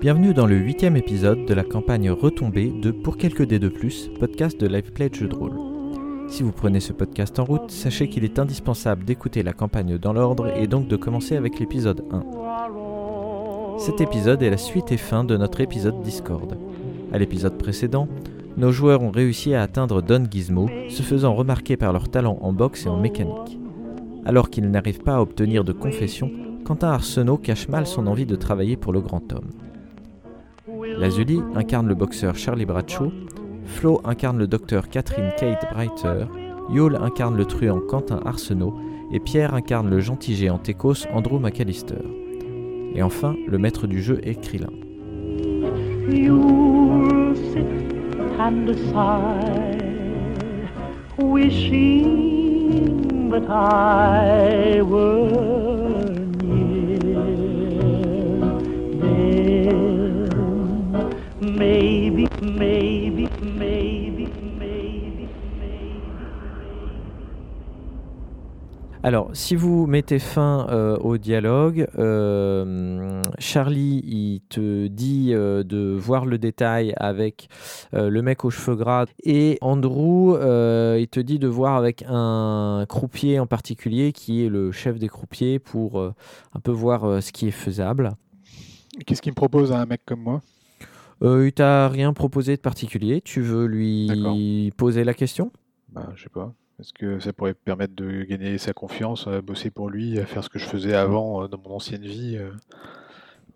Bienvenue dans le huitième épisode de la campagne retombée de Pour quelques dés de plus, podcast de Live Play de jeux de rôle. Si vous prenez ce podcast en route, sachez qu'il est indispensable d'écouter la campagne dans l'ordre et donc de commencer avec l'épisode 1. Cet épisode est la suite et fin de notre épisode Discord. À l'épisode précédent, nos joueurs ont réussi à atteindre Don Gizmo, se faisant remarquer par leur talent en boxe et en mécanique. Alors qu'ils n'arrivent pas à obtenir de confession, Quentin Arsenault cache mal son envie de travailler pour le grand homme. Lazuli incarne le boxeur Charlie Bradshaw, Flo incarne le docteur Catherine Kate Breiter, Yule incarne le truand Quentin Arsenault et Pierre incarne le gentil géant Técos Andrew McAllister. Et enfin, le maître du jeu est Krillin. I were Alors, si vous mettez fin euh, au dialogue, euh, Charlie, il te dit euh, de voir le détail avec le mec aux cheveux gras et Andrew, il te dit de voir avec un croupier en particulier qui est le chef des croupiers pour un peu voir ce qui est faisable. Qu'est-ce qu'il me propose à un mec comme moi? Il t'a rien proposé de particulier, tu veux lui poser la question? Bah, Je sais pas. Est-ce que ça pourrait permettre de gagner sa confiance, à bosser pour lui, à faire ce que je faisais avant euh, dans mon ancienne vie euh,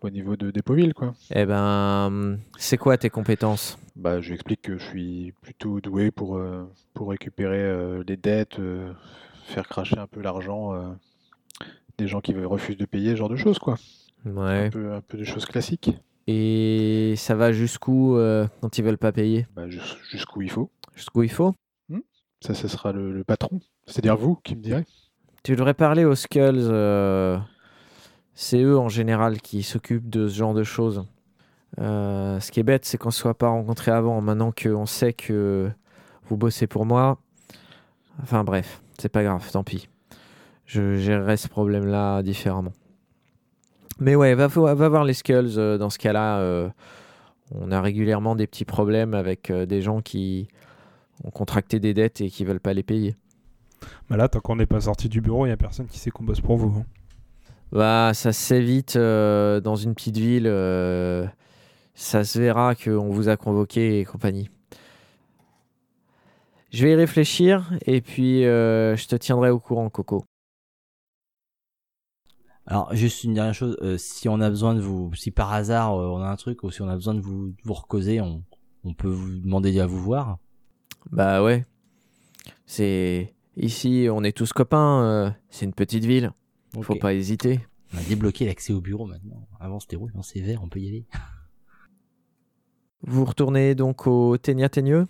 au niveau de Dépoville, quoi? Eh ben, c'est quoi tes compétences? Bah, je lui explique que je suis plutôt doué pour, euh, pour récupérer euh, les dettes, euh, faire cracher un peu l'argent euh, des gens qui refusent de payer, ce genre de choses, quoi. Ouais. Un peu, un peu de choses classiques. Et ça va jusqu'où euh, quand ils veulent pas payer? Bah, jus- jusqu'où il faut. Jusqu'où il faut? Ça, ce sera le, patron. C'est-à-dire vous qui me direz. Tu devrais parler aux Skulls. euh, c'est eux en général qui s'occupent de ce genre de choses. Euh, ce qui est bête, c'est qu'on ne se soit pas rencontrés avant. Maintenant qu'on sait que vous bossez pour moi. Enfin bref, c'est pas grave, tant pis. Je gérerai ce problème-là différemment. Mais ouais, va, vo- va voir les Skulls euh, dans ce cas-là. on a régulièrement des petits problèmes avec des gens qui ont contracté des dettes et qui veulent pas les payer. Bah là, tant qu'on n'est pas sorti du bureau, il n'y a personne qui sait qu'on bosse pour vous. hein. Bah, ça se sait vite euh, dans une petite ville. euh, ça se verra qu'on vous a convoqué et compagnie. Je vais y réfléchir et puis euh, je te tiendrai au courant, Coco. Alors, juste une dernière chose, euh, si on a besoin de vous, si par hasard euh, on a un truc ou si on a besoin de vous, de vous recauser, on, on peut vous demander à vous voir. Bah ouais. C'est ici, on est tous copains. euh, c'est une petite ville. Faut Ok. pas hésiter. On a débloqué l'accès au bureau maintenant. Avant c'était rouge, maintenant c'est vert, on peut y aller. Vous retournez donc au Ténia Teigneux.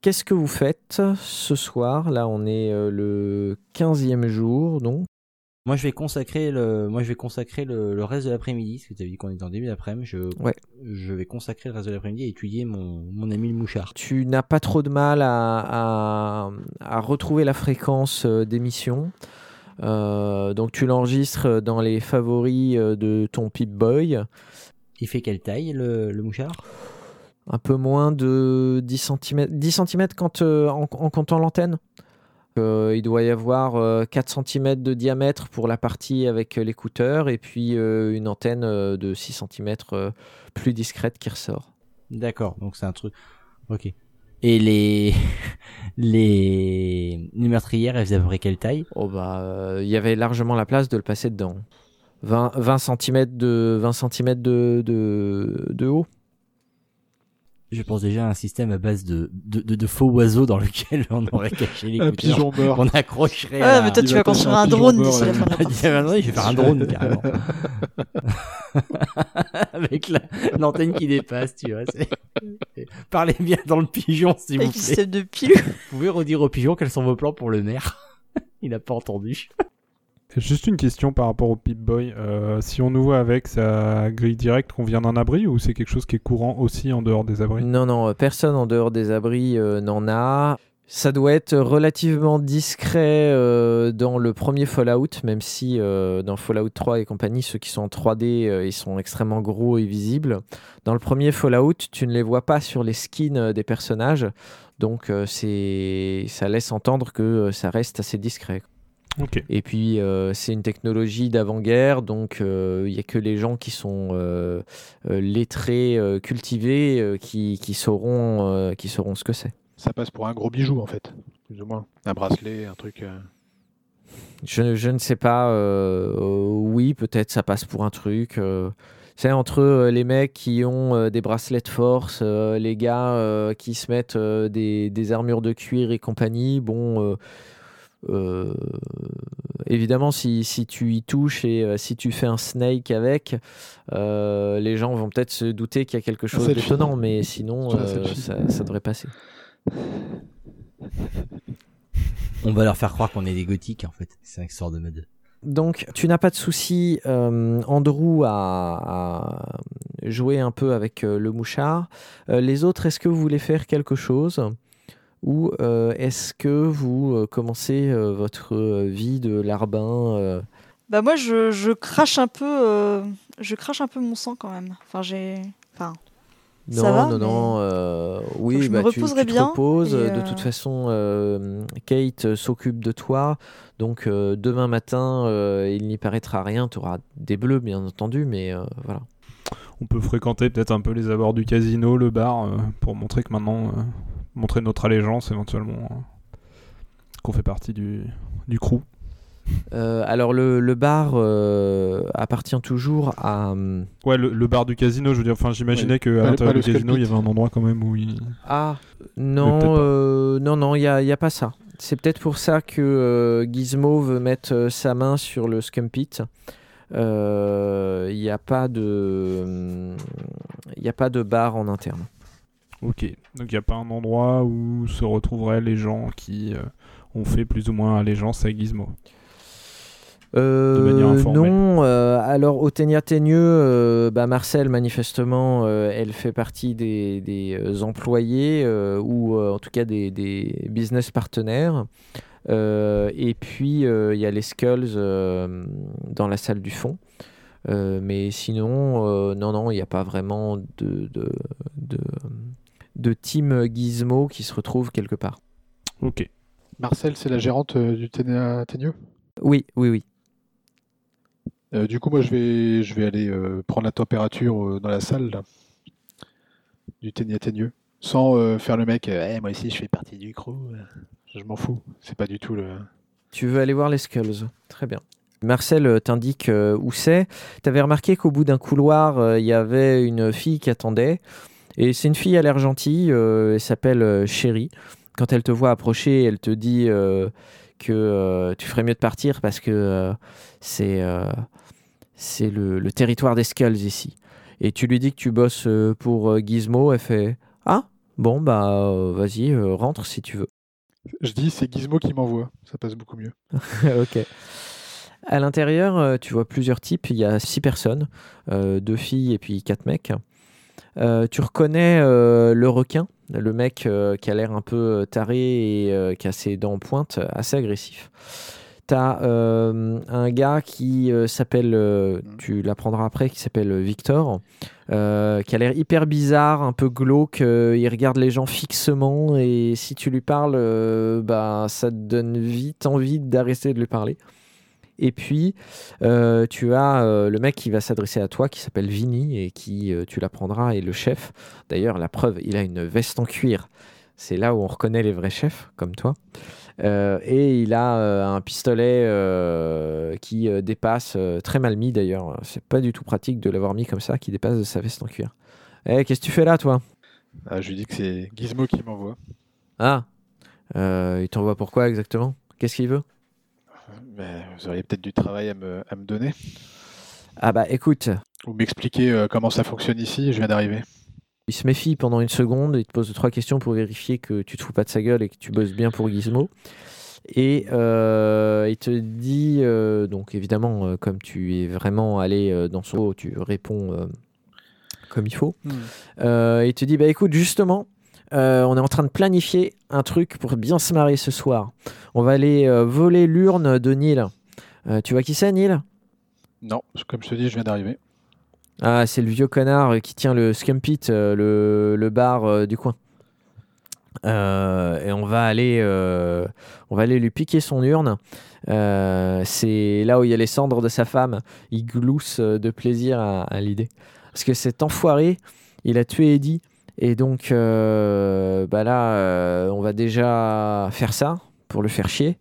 Qu'est-ce que vous faites ce soir? Là, on est euh, le 15e jour, donc. Moi je vais consacrer le, moi je vais consacrer le, le reste de l'après-midi, parce que tu as dit qu'on était en début d'après-midi. Je, Ouais. je vais consacrer le reste de l'après-midi à étudier mon, mon ami le mouchard. tu n'as pas trop de mal à, à- à retrouver la fréquence euh, d'émission. Euh, donc tu l'enregistres dans les favoris euh, de ton Pip-Boy. Il fait quelle taille le, le mouchard? Un peu moins de 10 cm. 10 cm quand, euh, en, en comptant l'antenne. Euh, il doit y avoir euh, 4 cm de diamètre pour la partie avec euh, l'écouteur et puis euh, une antenne euh, de 6 cm plus discrète qui ressort. D'accord, donc c'est un truc. Ok. Et les les, les meurtrières, elles faisaient à peu près quelle taille? Oh bah, il y avait largement la place de le passer dedans. 20, 20 cm de, 20 cm de, de, de haut. Je pense déjà à un système à base de, de, de, de faux oiseaux dans lequel on aurait caché les Un pigeon mort. On accrocherait. Ah, à- mais toi, tu va vas construire un drone d'ici la là. fin de la partie. ah, je vais faire un drone carrément. Avec la- l'antenne qui dépasse, tu vois. Parlez bien dans le pigeon, s'il vous plaît. système de pilule. Vous pouvez redire au pigeon quels sont vos plans pour le maire Il n'a pas entendu. Juste une question par rapport au Pip-Boy. Euh, si on nous voit avec, ça grille direct qu'on vient d'un abri ou c'est quelque chose qui est courant aussi en dehors des abris? Non, non, euh, personne en dehors des abris euh, n'en a. Ça doit être relativement discret dans le premier Fallout, même si dans Fallout 3 et compagnie, ceux qui sont en 3D, euh, ils sont extrêmement gros et visibles. Dans le premier Fallout, tu ne les vois pas sur les skins des personnages, donc c'est ça laisse entendre que ça reste assez discret. Et puis, euh, c'est une technologie d'avant-guerre, donc euh, il n'y a que les gens qui sont euh, euh, lettrés, euh, cultivés, euh, qui, qui sauront, euh, qui sauront ce que c'est. Ça passe pour un gros bijou en fait, plus ou moins. Un bracelet, un truc. euh, Je, je ne sais pas, euh, euh, oui, peut-être ça passe pour un truc. euh, c'est entre euh, les mecs qui ont euh, des bracelets de force, euh, les gars euh, qui se mettent euh, des, des armures de cuir et compagnie. Bon, euh, évidemment, si, si tu y touches et euh, si tu fais un snake avec, euh, les gens vont peut-être se douter qu'il y a quelque chose selfie. d'étonnant, mais sinon, euh, ça, ça devrait passer. On va leur faire croire qu'on est des gothiques, en fait. C'est un sort de mode. Donc, tu n'as pas de souci, euh, Andrew, à, à jouer un peu avec euh, le mouchard. Euh, les autres, est-ce que vous voulez faire quelque chose? Ou euh, est-ce que vous euh, commencez euh, votre vie de larbin euh, Bah moi je, je crache un peu euh, je crache un peu mon sang quand même. Enfin j'ai enfin Non, Ça va, non, mais non. euh, oui, je me bah, tu, reposerai tu te bien, reposes. De toute façon, euh, Kate s'occupe de toi. Donc, euh, demain matin, euh, il n'y paraîtra rien. Tu auras des bleus, bien entendu, mais euh, voilà. On peut fréquenter peut-être un peu les abords du casino, le bar, euh, pour montrer que maintenant, euh, montrer notre allégeance éventuellement, euh, qu'on fait partie du, du crew. Euh, alors le, le bar euh, appartient toujours à... hum, Ouais, le, le bar du casino, je veux dire, enfin, j'imaginais Ouais. qu'à l'intérieur du casino, il y avait un endroit quand même où il. Ah non, pas. euh, non, non, il n'y a, y a pas ça. C'est peut-être pour ça que euh, Gizmo veut mettre euh, sa main sur le Scumpit. Euh, Il n'y a pas de... Il n'y a pas de bar en interne. Ok, donc il n'y a pas un endroit où se retrouveraient les gens qui euh, ont fait plus ou moins allégeance à Gizmo? Euh, manière informelle. non, euh, alors au Teigneux, bah, Marcel, manifestement, elle fait partie des, des, employés ou en tout cas des, des business partenaires. Et puis il y a les Skulls dans la salle du fond. Mais sinon, non, non, il n'y a pas vraiment de, de, de, de team Gizmo qui se retrouve quelque part. Ok. Marcel, c'est la gérante euh, du Ténia Teigneux. Oui, oui, oui. Euh, du coup, moi, je vais, je vais aller euh, prendre la température euh, dans la salle là, du Ténia Teigneux, sans euh, faire le mec. euh, Eh, moi aussi, je fais partie du crew. Je m'en fous. C'est pas du tout le. Tu veux aller voir les Skulls Très bien. Marcel t'indique où c'est. Tu avais remarqué qu'au bout d'un couloir, il y avait une fille qui attendait. Et c'est une fille à l'air gentille. euh, elle s'appelle euh, Chérie. Quand elle te voit approcher, elle te dit euh, que tu ferais mieux de partir parce que c'est c'est le, le territoire des Skulls ici. Et tu lui dis que tu bosses pour Gizmo. Elle fait Ah, bon, bah vas-y, rentre si tu veux. Je dis, c'est Gizmo qui m'envoie. Ça passe beaucoup mieux. ok. À l'intérieur, tu vois plusieurs types. Il y a six personnes, euh, deux filles et puis quatre mecs. Euh, tu reconnais euh, le requin, le mec euh, qui a l'air un peu taré et qui a ses dents en pointe, assez agressif. T'as euh, un gars qui euh, s'appelle, euh, tu l'apprendras après, qui s'appelle Victor, qui a l'air hyper bizarre, un peu glauque. il regarde les gens fixement et si tu lui parles, bah, ça te donne vite envie d'arrêter de lui parler. Et puis, euh, tu as euh, le mec qui va s'adresser à toi, qui s'appelle Vinny, et qui, euh, tu l'apprendras, est le chef. D'ailleurs, la preuve, il a une veste en cuir. C'est là où on reconnaît les vrais chefs, comme toi. Et il a un pistolet qui dépasse, très mal mis d'ailleurs. C'est pas du tout pratique de l'avoir mis comme ça, qui dépasse de sa veste en cuir. Eh, qu'est-ce que tu fais là, toi? Ah, je lui dis que c'est Gizmo qui m'envoie. Ah, il t'envoie pourquoi exactement? Qu'est-ce qu'il veut? Mais vous auriez peut-être du travail à me, à me donner. Ah bah écoute, Ou m'expliquer euh, comment ça fonctionne ici. Je viens d'arriver. Il se méfie pendant une seconde, il te pose trois questions pour vérifier que tu te fous pas de sa gueule et que tu bosses bien pour Gizmo. Et euh, il te dit, euh, donc évidemment, euh, comme tu es vraiment allé euh, dans son dos, tu réponds euh, comme il faut. Euh, il te dit, bah écoute, justement, euh, on est en train de planifier un truc pour bien se marrer ce soir. On va aller euh, voler l'urne de Neil. Euh, tu vois qui c'est, Neil? Non, comme je te dis, je viens d'arriver. Ah, c'est le vieux connard qui tient le Scumpit, le, le bar du coin. Et on va aller, on va aller lui piquer son urne. C'est là où il y a les cendres de sa femme. Il glousse de plaisir à, à l'idée. Parce que cet enfoiré, il a tué Eddie. Et donc, euh, bah là, euh, on va déjà faire ça pour le faire chier.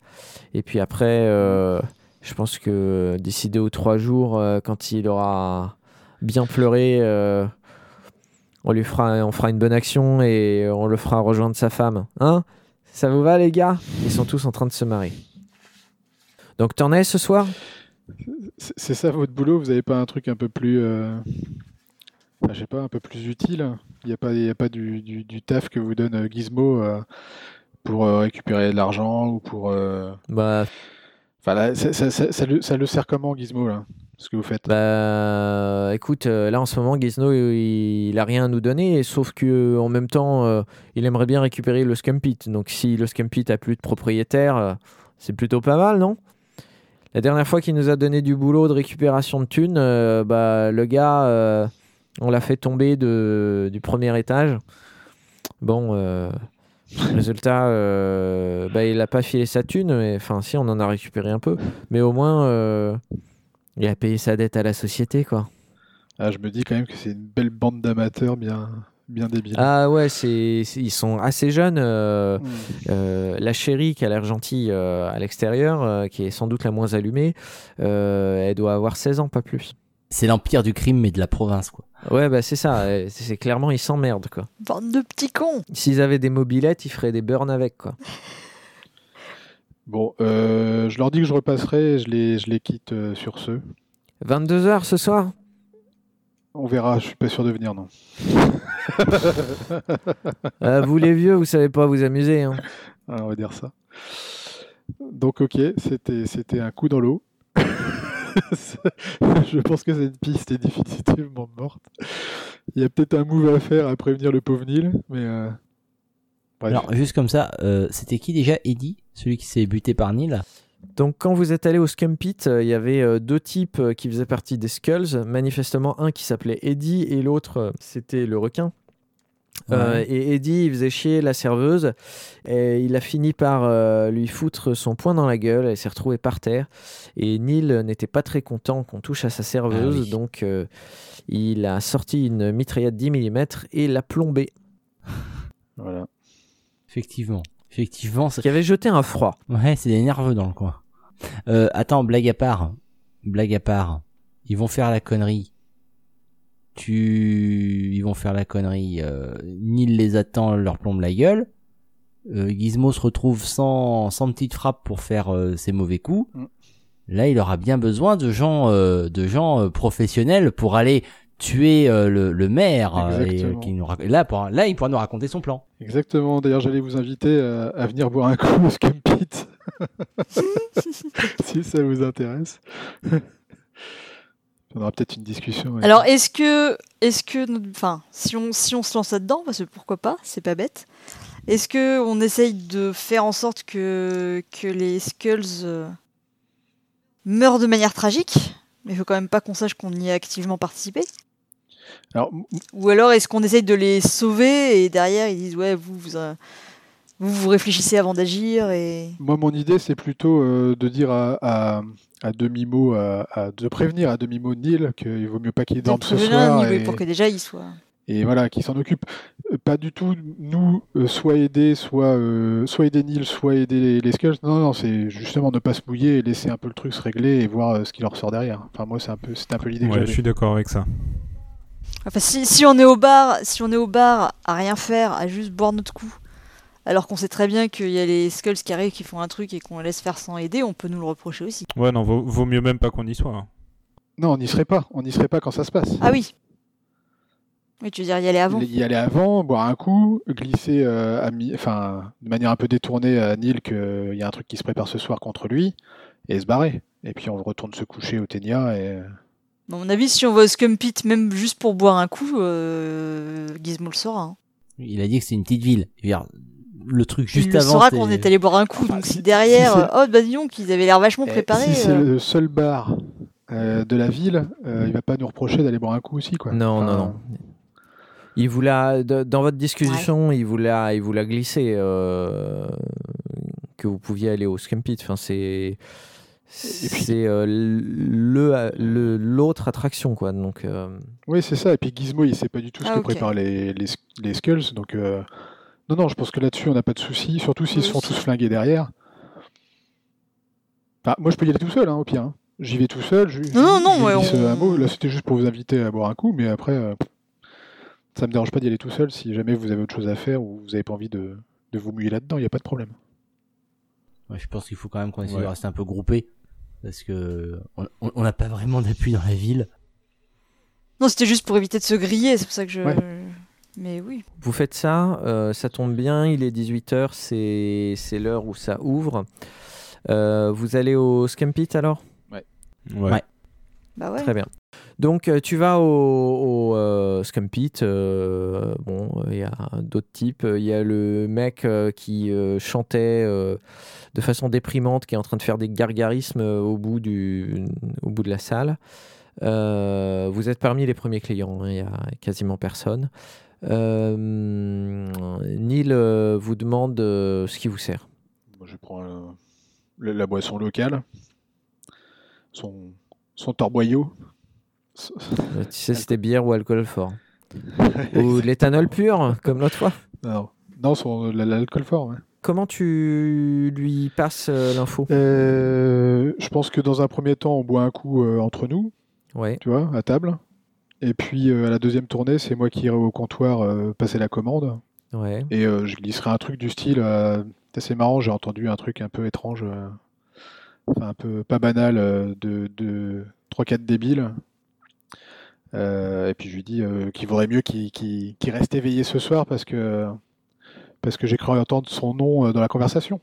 Et puis après, euh, je pense que d'ici deux ou trois jours, quand il aura bien pleuré, on lui fera, on fera une bonne action et on le fera rejoindre sa femme. Hein? Ça vous va, les gars? Ils sont tous en train de se marier. Donc, t'en es ce soir? C'est ça votre boulot? Vous n'avez pas un truc un peu plus. enfin, je sais pas, un peu plus utile? Il n'y a pas, y a pas du, du- du taf que vous donne euh, Gizmo euh, pour euh, récupérer de l'argent ou pour. euh, Bah, Enfin, là, ça, ça- ça- ça le, ça le sert comment, Gizmo, là Ce que vous faites? Bah, écoute, là en ce moment, Gizmo, il, il a rien à nous donner, sauf que en même temps, euh, il aimerait bien récupérer le Scumpit. Donc, si le Scumpit a plus de propriétaire, euh, c'est plutôt pas mal, non? La dernière fois qu'il nous a donné du boulot de récupération de thunes, euh, bah, le gars, on l'a fait tomber de, du premier étage. Bon, euh, résultat, euh, bah, il a pas filé sa thune, mais enfin, si, on en a récupéré un peu, mais au moins. euh, il a payé sa dette à la société, quoi. Ah, je me dis quand même que c'est une belle bande d'amateurs bien, bien débiles. Ah ouais, c'est, c'est- ils sont assez jeunes. euh, Hmm. euh, la chérie qui a l'air gentille euh, à l'extérieur, qui est sans doute la moins allumée, elle doit avoir 16 ans, pas plus. C'est l'empire du crime, mais de la province, quoi. Ouais, bah c'est ça. C'est, clairement, ils s'emmerdent, quoi. Bande de petits cons. S'ils avaient des mobilettes, ils feraient des burns avec, quoi. Bon, euh, je leur dis que je repasserai et je les, je les quitte euh, sur ce. 22h ce soir? On verra, je suis pas sûr de venir, non. Euh, Vous les vieux, vous savez pas vous amuser. Hein. Ah, on va dire ça. Donc, ok, c'était, c'était un coup dans l'eau. je pense que cette piste est définitivement morte. Il y a peut-être un move à faire à prévenir le pauvre Nil, mais. euh, bref. Alors, juste comme ça, euh, c'était qui déjà Eddie Celui qui s'est buté par Neil? Donc, quand vous êtes allé au Scumpit, euh, il y avait euh, deux types euh, qui faisaient partie des Skulls. Manifestement, un qui s'appelait Eddie et l'autre, euh, c'était le requin. Euh, et Eddie, il faisait chier la serveuse. Et il a fini par euh, lui foutre son poing dans la gueule. Elle s'est retrouvée par terre. Et Neil n'était pas très content qu'on touche à sa serveuse. Ah oui. Donc, euh, il a sorti une mitraillette 10 mm et l'a plombée. Voilà. Effectivement. Effectivement, qui avait jeté un froid. Ouais, c'est des nerveux dans le coin. Euh, attends, blague à part. Blague à part. Ils vont faire la connerie. Tu... Ils vont faire la connerie. Euh, Neil les attend, leur plombe la gueule. Euh, Gizmo se retrouve sans, sans petite frappe pour faire euh, ses mauvais coups. Mm. Là, il aura bien besoin de gens, euh, de gens euh, professionnels pour aller tuer euh, le, le maire. et, euh, Exactement. qui nous rac- là, pour, là, il pourra nous raconter son plan. Exactement. D'ailleurs, j'allais vous inviter à, à venir boire un coup au Scumpit. si ça vous intéresse. On aura peut-être une discussion. Alors, est-ce que, est-ce que, enfin, si on, si on se lance là-dedans, parce que pourquoi pas, c'est pas bête. Est-ce que on essaye de faire en sorte que que les skulls euh, meurent de manière tragique, mais il faut quand même pas qu'on sache qu'on y a activement participé. Alors, Ou alors est-ce qu'on essaye de les sauver et derrière ils disent ouais vous vous euh, vous, vous réfléchissez avant d'agir et moi, mon idée, c'est plutôt euh, de dire à, à, à demi-mot, à, à- de prévenir à demi-mot Neil qu'il vaut mieux pas qu'il dorme ce soir. Et, pour que déjà il soit. et voilà, qu'il s'en occupe. Euh, Pas du tout, nous, euh, soit aider, soit, euh, soit aider Neil, soit aider les, les Skulls. Non, non, c'est justement ne pas se mouiller et laisser un peu le truc se régler et voir euh, ce qui leur sort derrière. Enfin, moi, c'est un peu, c'est un peu l'idée que Ouais, je j'avais. suis d'accord avec ça. Enfin si, si on est au bar si on est au bar à rien faire à juste boire notre coup alors qu'on sait très bien qu'il y a les skulls qui arrivent qui font un truc et qu'on les laisse faire sans aider on peut nous le reprocher aussi. Ouais, non, vaut, vaut mieux même pas qu'on y soit. hein. Non, on n'y serait pas. On n'y serait pas quand ça se passe. Ah oui. Oui tu veux dire y aller avant. Y aller avant, boire un coup, glisser euh, à mi- enfin, de manière un peu détournée à Neil qu'il y a un truc qui se prépare ce soir contre lui et se barrer. Et puis on retourne se coucher au Ténia et À mon avis si on va au Scumpit même juste pour boire un coup euh, Gizmo le saura. hein. Il a dit que c'est une petite ville. Le truc juste il avant. saura qu'on est allé boire un coup. Enfin, donc si- si derrière, si oh bah dis donc, ils avaient l'air vachement Eh, préparés. Si c'est euh. le seul bar euh, de la ville, euh, il va pas nous reprocher d'aller boire un coup aussi, quoi. Non, Enfin, non, non. Il vous l'a dans votre discussion, il vous l'a, il vous l'a glissé euh, que vous pouviez aller au Scampit. Enfin, c'est c'est euh, le l'autre attraction quoi. Donc euh, Oui, c'est ça. Et puis Gizmo, il sait pas du tout ce Ah, que préparent les, les, les Skulls. Donc, euh, non, non, je pense que là-dessus, on n'a pas de souci. Surtout s'ils Oui, se font tous flinguer derrière. Enfin, moi, je peux y aller tout seul, hein, au pire. hein. J'y vais tout seul. Je, Non, non, non, je ouais, glisse on- un mot. Là, c'était juste pour vous inviter à boire un coup. Mais après, euh, ça me dérange pas d'y aller tout seul si jamais vous avez autre chose à faire ou vous avez pas envie de, de vous mouiller là-dedans. Il n'y a pas de problème. Ouais, je pense qu'il faut quand même qu'on essaie Ouais. de rester un peu groupé. Parce que on- n'a pas vraiment d'appui dans la ville. Non, c'était juste pour éviter de se griller, c'est pour ça que je. Ouais. Mais oui. vous faites ça, euh, ça tombe bien. Il est 18h, c'est c'est l'heure où ça ouvre. Euh, vous allez au Scampit alors? Ouais. Ouais. Bah ouais. Très bien. Donc euh, tu vas au, au euh, Scampit, euh, bon, il y a d'autres types. Il y a le mec euh, qui euh, chantait euh, de façon déprimante, qui est en train de faire des gargarismes euh, au bout, du, au bout de la salle. Euh, vous êtes parmi les premiers clients, hein, il y a quasiment personne. Euh, Neil euh, vous demande euh, ce qui vous sert. Moi, je prends la, la boisson locale, son, son torboyau. Tu sais, c'était bière ou alcool fort. ou l'éthanol pur, comme l'autre fois. non, non son, l'alcool fort. ouais. Comment tu lui passes euh, l'info? Euh, je pense que dans un premier temps, on boit un coup euh, entre nous, Ouais. tu vois, à table. Et puis euh, à la deuxième tournée, c'est moi qui irai au comptoir euh, passer la commande. Ouais. Et euh, je glisserai un truc du style. c'est marrant, j'ai entendu un truc un peu étrange, enfin un peu pas banal, de, de 3-4 débiles. Euh, et puis je lui dis euh, qu'il vaudrait mieux qu'il reste éveillé ce soir parce que, parce que j'ai cru entendre son nom dans la conversation.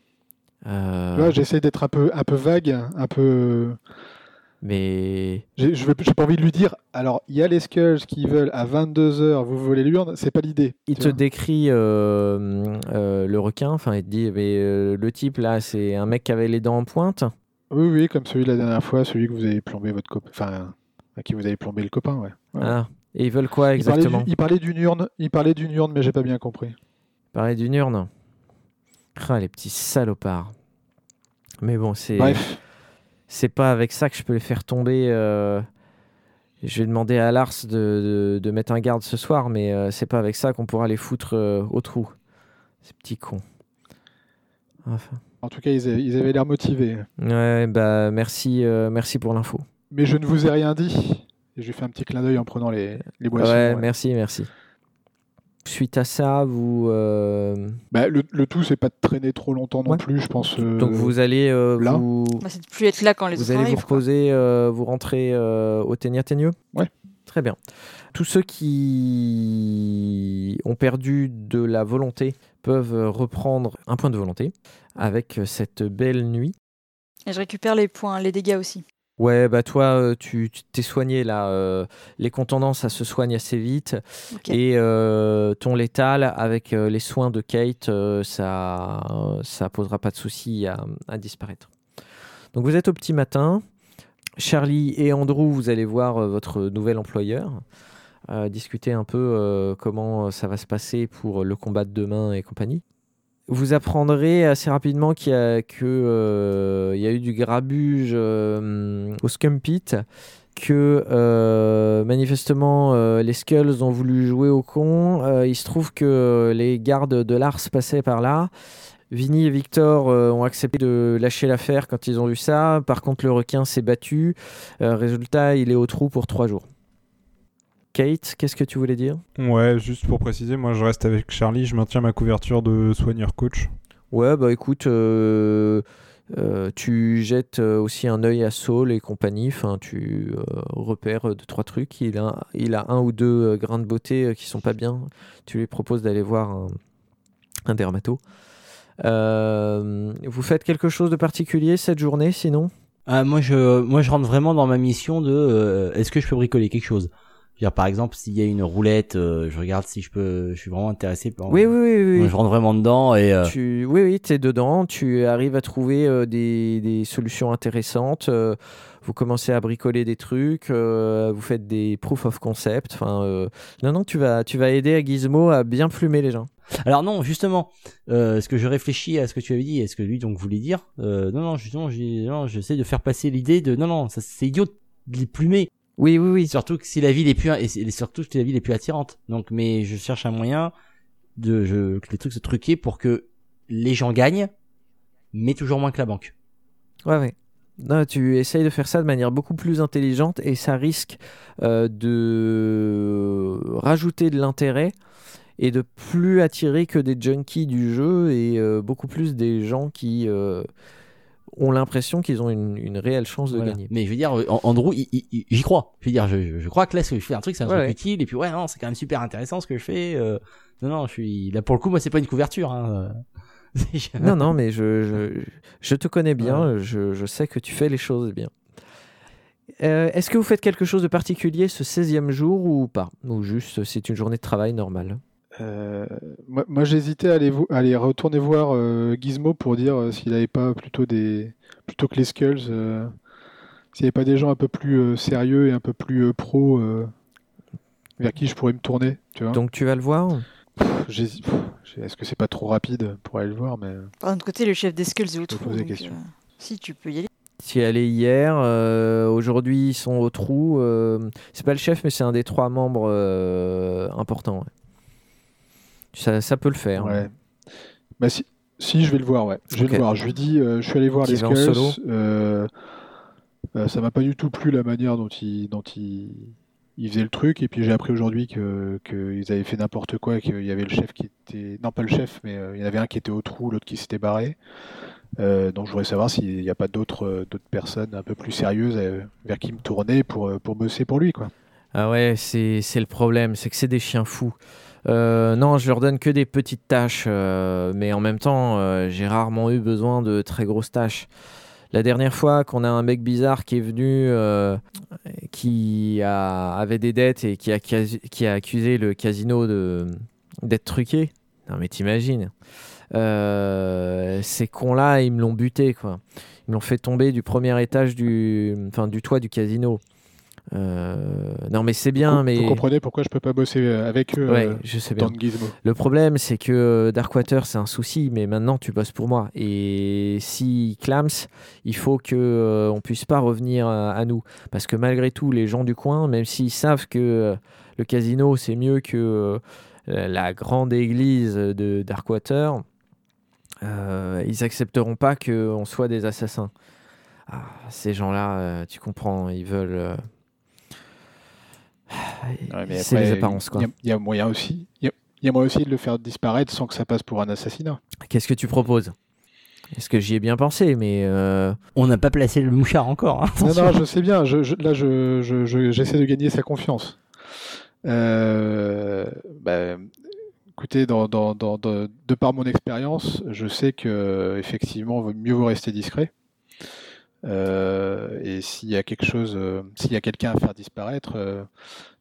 Euh, j'essaie d'être un peu, un peu vague, un peu. Mais je j'ai pas envie de lui dire. Alors, il y a les Skulls qui veulent à 22h, vous volez l'urne, c'est pas l'idée. il te vois. décrit euh, euh, le requin. Enfin, il te dit, mais euh, le type là, c'est un mec qui avait les dents en pointe. Oui, oui, comme celui de la dernière fois, celui que vous avez plombé votre copain. Enfin, à qui vous avez plombé le copain, ouais. Ouais. Ah. Et ils veulent quoi il, parlait exactement il parlait d'une urne, il parlait d'une urne, mais j'ai pas bien compris. Parler d'une urne. Ah, les petits salopards. Mais bon, c'est Bref, c'est pas avec ça que je peux les faire tomber. euh, Je vais demander à Lars de, de- de mettre un garde ce soir, mais euh, c'est pas avec ça qu'on pourra les foutre euh, au trou. Ces petits cons. Enfin. en tout cas, ils avaient ils avaient l'air motivés. Ouais, bah merci, euh, merci pour l'info. Mais je ne vous ai rien dit. Et je lui fais un petit clin d'œil en prenant les, les boissons. ouais, ouais. merci, merci. Suite à ça, vous euh, Bah, le, le tout, c'est pas de traîner trop longtemps non Ouais. plus, je pense. euh, donc vous allez euh, là vous, Bah, c'est de plus être là quand les vous autres allez vous arrivent. reposer, euh, vous rentrez euh, au Ténia Teigneux Ouais. Très bien. Tous ceux qui ont perdu de la volonté peuvent reprendre un point de volonté avec cette belle nuit. Et je récupère les points, les dégâts aussi. Ouais, bah toi, euh, tu t'es soigné là. euh, les contendances, ça se soigne assez vite. Et euh, ton létal, avec euh, les soins de Kate, ça ça posera pas de souci à, à disparaître. Donc vous êtes au petit matin. Charlie et Andrew, vous allez voir votre nouvel employeur. discuter un peu comment ça va se passer pour le combat de demain et compagnie. Vous apprendrez assez rapidement qu'il y euh, y a eu du grabuge euh, au Scum Pit, que euh, manifestement les Skulls ont voulu jouer au con. Il se trouve que les gardes de Lars passaient par là. Vinny et Victor ont accepté de lâcher l'affaire quand ils ont vu ça. Par contre, le requin s'est battu. Résultat, il est au trou pour trois jours. Kate, qu'est-ce que tu voulais dire? Ouais, juste pour préciser, moi je reste avec Charlie, je maintiens ma couverture de soigneur coach. Ouais, bah écoute, euh, euh, tu jettes euh, aussi un œil à Saul et compagnie. Enfin, tu euh, repères deux, trois trucs. Il a, il a un ou deux grains de beauté qui sont pas bien. Tu lui proposes d'aller voir un, un dermato. Euh, vous faites quelque chose de particulier cette journée sinon? Ah, moi, je, moi, je rentre vraiment dans ma mission de euh, est-ce que je peux bricoler quelque chose? Je veux dire, par exemple, s'il y a une roulette, euh, je regarde si je peux, je suis vraiment intéressé. Par... Oui, oui, oui. oui. Je rentre vraiment dedans et. euh, Tu, oui, oui, tu es dedans, tu arrives à trouver euh, des, des solutions intéressantes, euh, vous commencez à bricoler des trucs, euh, vous faites des proof of concept. Enfin, euh, non, non, tu vas, tu vas aider à Gizmo à bien plumer les gens. Alors non, justement, euh, ce que je réfléchis à ce que tu avais dit, et ce que lui donc voulait dire, euh, non, non, justement, j'essaie de faire passer l'idée de, non, non, ça, c'est idiot de les plumer. Oui, oui, oui. Surtout que si la ville est plus, et surtout si la ville est plus attirante. Donc, mais je cherche un moyen de, je, que les trucs se truqués pour que les gens gagnent, mais toujours moins que la banque. Ouais, ouais. Non, tu essayes de faire ça de manière beaucoup plus intelligente et ça risque euh, de rajouter de l'intérêt et de plus attirer que des junkies du jeu et euh, beaucoup plus des gens qui euh, ont l'impression qu'ils ont une, une réelle chance de Voilà. gagner. Mais je veux dire, en- Andrew, j'y crois. Je veux dire, je, crois que là, ce que je fais un truc, c'est un truc ouais. utile. Et puis, ouais, non, c'est quand même super intéressant ce que je fais. euh, non, non, je suis là pour le coup. Moi, c'est pas une couverture. Hein. Je- Non, non, mais je, je, je te connais bien, je, je sais que tu fais les choses bien. Euh, Est-ce que vous faites quelque chose de particulier ce 16e jour ou pas? Ou juste c'est une journée de travail normale? Euh, moi, moi, j'hésitais à aller, vo- à aller retourner voir euh, Gizmo pour dire euh, s'il n'avait pas plutôt des plutôt que les Skulls, euh, s'il n'y avait pas des gens un peu plus euh, sérieux et un peu plus euh, pro euh, vers qui je pourrais me tourner, tu vois. Donc tu vas le voir Est-ce que c'est pas trop rapide pour aller le voir, mais Par un côté, le chef des Skulls est au trou. donc, euh, si, tu peux y aller. Tu es allé hier, euh, aujourd'hui ils sont au trou. euh, c'est pas le chef, mais c'est un des trois membres euh, importants. ouais. Ça, ça peut le faire. ouais. Bah si, si, je vais le voir, ouais. Je vais le voir. Je lui dis, euh, je suis allé voir les Skulls. euh, euh, ça m'a pas du tout plu la manière dont il, dont il, il faisait le truc. Et puis j'ai appris aujourd'hui que qu'ils avaient fait n'importe quoi, qu'il y avait le chef qui était, non pas le chef, mais euh, il y en avait un qui était au trou, l'autre qui s'était barré. Euh, donc je voudrais savoir s'il n'y a pas d'autres euh, d'autres personnes un peu plus sérieuses vers qui me tourner pour pour bosser pour lui, quoi. Ah ouais, c'est le problème, c'est que c'est des chiens fous. Euh, non, je leur donne que des petites tâches, euh, mais en même temps, euh, j'ai rarement eu besoin de très grosses tâches. La dernière fois qu'on a un mec bizarre qui est venu, qui avait des dettes et qui a, accusé le casino d'être truqué. Non mais t'imagines. Ces cons-là, ils me l'ont buté quoi. Ils me l'ont fait tomber du premier étage du, enfin du toit du casino. Euh, non mais c'est bien, vous, mais vous comprenez pourquoi je peux pas bosser euh, avec eux ouais, euh, je sais bien. Le problème, c'est que euh, Darkwater, c'est un souci, mais maintenant, tu bosses pour moi. Et si clams, il faut que euh, on puisse pas revenir à, à nous, parce que malgré tout, les gens du coin, même s'ils savent que le casino c'est mieux que la grande église de Darkwater, ils accepteront pas qu'on soit des assassins. Ah, ces gens-là, tu comprends, ils veulent. Ouais, mais c'est les apparences, quoi. Il y a- il y, a moyen aussi. Il y a, il y a moyen aussi de le faire disparaître sans que ça passe pour un assassinat. Qu'est-ce que tu proposes? Est-ce que j'y ai bien pensé, mais euh, On n'a pas placé le mouchard encore. Hein, Non, non, je sais bien. Je, je- là, je, je- je- j'essaie de gagner sa confiance. Euh, bah, écoutez, dans, dans- dans- de, de par mon expérience, je sais que effectivement, mieux vaut rester discret. Euh, et s'il y a quelque chose, euh, s'il y a quelqu'un à faire disparaître, euh,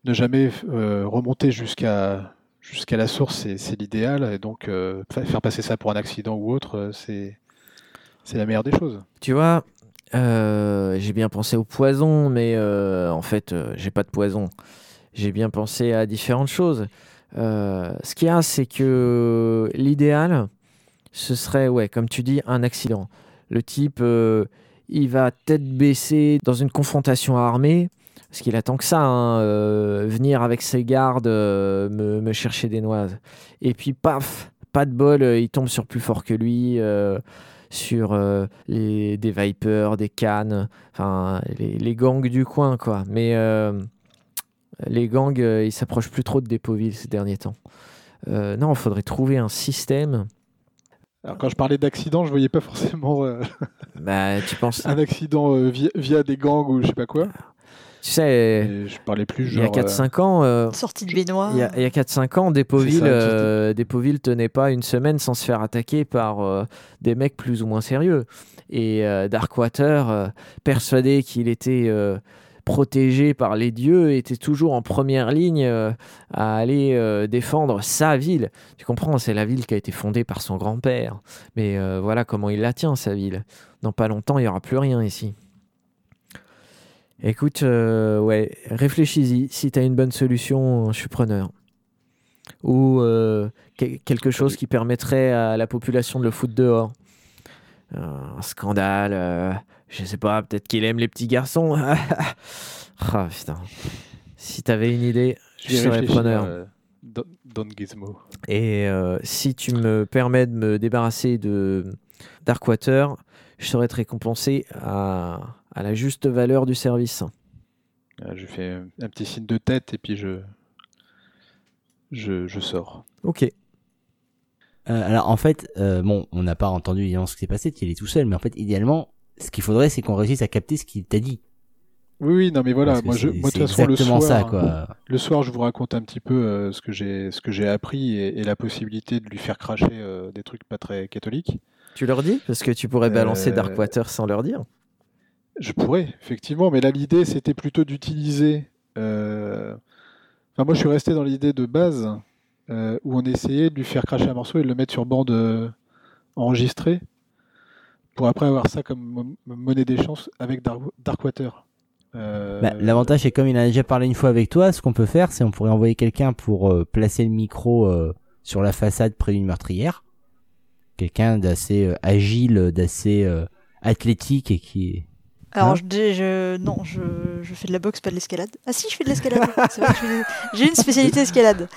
ne jamais remonter jusqu'à jusqu'à la source, c'est, l'idéal. Et donc, fa- faire passer ça pour un accident ou autre, c'est c'est la meilleure des choses. Tu vois, j'ai bien pensé au poison, mais en fait, j'ai pas de poison. J'ai bien pensé à différentes choses. Ce qu'il y a, c'est que l'idéal, ce serait, ouais, comme tu dis, un accident. Le type, il va tête baissée dans une confrontation armée, parce qu'il attend que ça, hein, euh, venir avec ses gardes euh, me, chercher des noises. Et puis, paf, pas de bol, euh, il tombe sur plus fort que lui. sur les, des Vipers, des Cannes, enfin les, gangs du coin quoi. Mais les gangs, ils s'approchent plus trop de Dépoville ces derniers temps. Non, il faudrait trouver un système. Alors, quand je parlais d'accident, je voyais pas forcément euh, Bah, tu penses, un accident euh, via, via des gangs ou je sais pas quoi. tu sais, Et je parlais plus il y a genre. euh, 4-5 ans, euh, Sortie de baignoire. il y a, a 4-5 ans, euh, Dépoville tenait pas une semaine sans se faire attaquer par euh, des mecs plus ou moins sérieux. Et euh, Darkwater, euh, persuadé qu'il était euh, protégé par les dieux, était toujours en première ligne euh, à aller euh, défendre sa ville. Tu comprends, c'est la ville qui a été fondée par son grand-père. Mais euh, voilà comment il la tient, sa ville. Dans pas longtemps, il n'y aura plus rien ici. Écoute, ouais, réfléchis-y. Si tu as une bonne solution, je suis preneur. Ou que- quelque chose qui permettrait à la population de le foutre dehors. Un scandale, je sais pas, peut-être qu'il aime les petits garçons. ah putain. Si t'avais une idée, je, serais preneur. euh, Don, Don Gizmo. Et euh, si tu me permets de me débarrasser de Darkwater, je serais récompensé à, à la juste valeur du service. Ah, Je fais un petit signe de tête et puis je, je, je sors. Ok. Euh, alors en fait, euh, bon, on n'a pas entendu évidemment ce qui s'est passé, il est tout seul, mais en fait, idéalement, ce qu'il faudrait, c'est qu'on réussisse à capter ce qu'il t'a dit. Oui, oui, non, mais voilà, moi, je, c'est- moi, de toute façon, le exactement soir, ça, quoi. le soir, je vous raconte un petit peu euh, ce que j'ai, ce que j'ai appris et, et la possibilité de lui faire cracher euh, des trucs pas très catholiques. Tu leur dis? Parce que tu pourrais balancer Euh, Darkwater sans leur dire. Je pourrais, effectivement, mais là, l'idée, c'était plutôt d'utiliser. euh, Enfin, moi, je suis resté dans l'idée de base euh, où on essayait de lui faire cracher un morceau et de le mettre sur bande euh, enregistrée pour après avoir ça comme mo- monnaie d'échange avec Dark- Darkwater. Euh, Bah, L'avantage, c'est comme il a déjà parlé une fois avec toi, ce qu'on peut faire, c'est on pourrait envoyer quelqu'un pour euh, placer le micro euh, sur la façade près d'une meurtrière. Quelqu'un d'assez agile, d'assez athlétique et qui. Alors, Hein je, dis- je, non, je, je fais de la boxe, pas de l'escalade. Ah si, je fais de l'escalade. J'ai une spécialité escalade.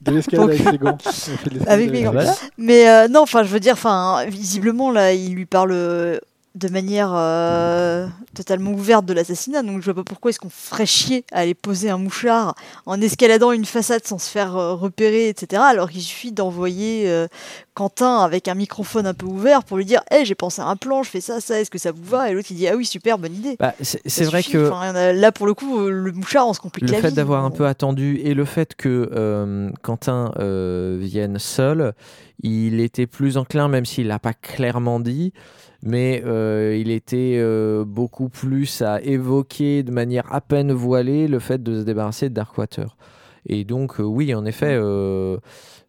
de l'escalade avec les gants. Avec mes gants. Voilà. Mais euh, non, enfin, je veux dire, enfin, visiblement, là, il lui parle euh, de manière euh, totalement ouverte de l'assassinat. Donc, je vois pas pourquoi est-ce qu'on ferait chier à aller poser un mouchard en escaladant une façade sans se faire euh, repérer, etc. Alors qu'il suffit d'envoyer euh, Quentin avec un microphone un peu ouvert pour lui dire Hé, j'ai pensé à un plan, je fais ça, ça, est-ce que ça vous va? Et l'autre, il dit Ah oui, super, bonne idée. Bah, c'est vrai suffit. que Enfin, là, pour le coup, le mouchard, on se complique le la fait d'avoir un peu attendu et le fait que Quentin vienne seul, il était plus enclin, même s'il l'a pas clairement dit, mais euh, il était euh, beaucoup plus à évoquer de manière à peine voilée le fait de se débarrasser de Darkwater. Et donc, euh, oui, en effet, euh,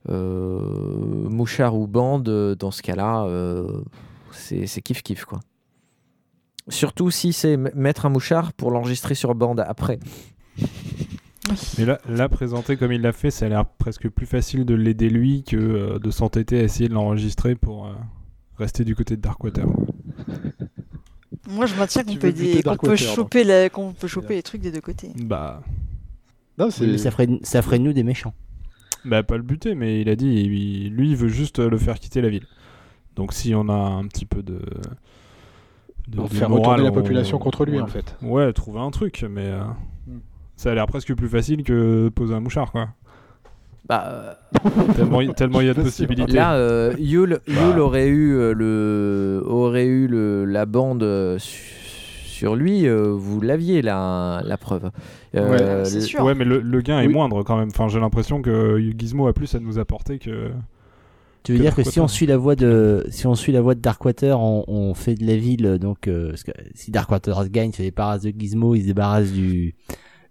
euh, mouchard ou bande, dans ce cas-là, euh, c'est kiff-kiff, quoi. Surtout si c'est mettre un mouchard pour l'enregistrer sur bande après. Mais là, là, présenté comme il l'a fait, ça a l'air presque plus facile de l'aider lui que euh, de s'entêter à essayer de l'enregistrer pour euh, rester du côté de Darkwater. Moi, je maintiens qu'on peut, qu'on peut choper, la- qu'on peut choper les trucs des deux côtés. Bah, Non, c'est Oui, mais ça ferait, ça ferait de nous des méchants. bah, pas le buter, mais il a dit, il- lui, il veut juste le faire quitter la ville. Donc si on a un petit peu de... de faire retourner la on- population contre lui, ouais. en fait. Ouais, trouver un truc, mais euh, Hmm. ça a l'air presque plus facile que poser un mouchard, quoi. Bah, tellement il tellement il y a de possibilités. Là, euh, Yule, Bah. Yule aurait eu euh, le, aurait eu le, la bande euh, su- sur lui. euh, vous l'aviez la, la preuve. Euh, c'est sûr. Ouais, mais le, le gain est moindre quand même. Enfin, j'ai l'impression que Gizmo a plus à nous apporter que. Tu veux Que dire que si on suit la voie de si on suit la voie de Darkwater, on, on fait de la ville donc euh, parce que si Darkwater gagne, se débarrasse de Gizmo, il se débarrasse du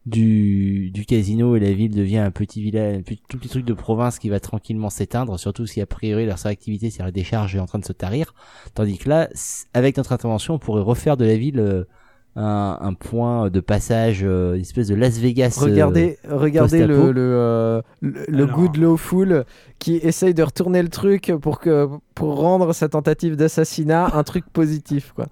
du du casino et la ville devient un petit village, un petit, tout petit truc de province qui va tranquillement s'éteindre, surtout si a priori leur seule activité c'est la décharge est en train de se tarir, tandis que là avec notre intervention, on pourrait refaire de la ville euh, un, un point de passage, euh, une espèce de Las Vegas. euh, Regardez, regardez le, le, euh, le, le Alors. good lawful qui essaye de retourner le truc pour, que, pour rendre sa tentative d'assassinat un truc positif. Quoi.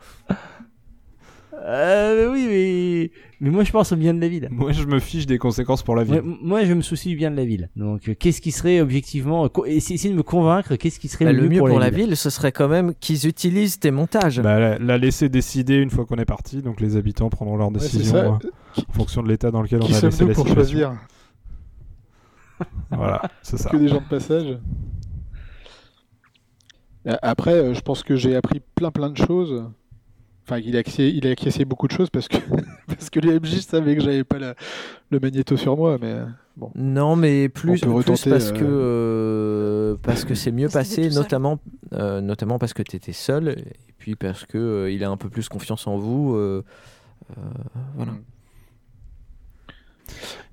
Euh, oui, mais mais moi je pense au bien de la ville. Moi, je me fiche des conséquences pour la ville. moi, je me soucie du bien de la ville. Donc, euh, qu'est-ce qui serait objectivement, co- essayer essayer de me convaincre, qu'est-ce qui serait Bah, le, mieux pour, la ville, ce serait quand même qu'ils utilisent tes montages. Bah, la, la laisser décider une fois qu'on est parti. Donc les habitants prendront leur Ouais, c'est décision ça. euh, en fonction de l'état dans lequel on a laissé sommes-nous la pour situation. choisir Voilà, c'est ça. Que des gens de passage. Euh, Après, euh, je pense que j'ai appris plein plein de choses. Enfin, il a acquiescé, il a acquiescé beaucoup de choses parce que parce que les MJ savaient que j'avais pas la- le magnéto sur moi, mais bon. Non, mais plus, parce euh, que euh, parce que c'est mieux passé, notamment euh, notamment parce que tu étais seul et puis parce que euh, il a un peu plus confiance en vous. euh, euh, voilà.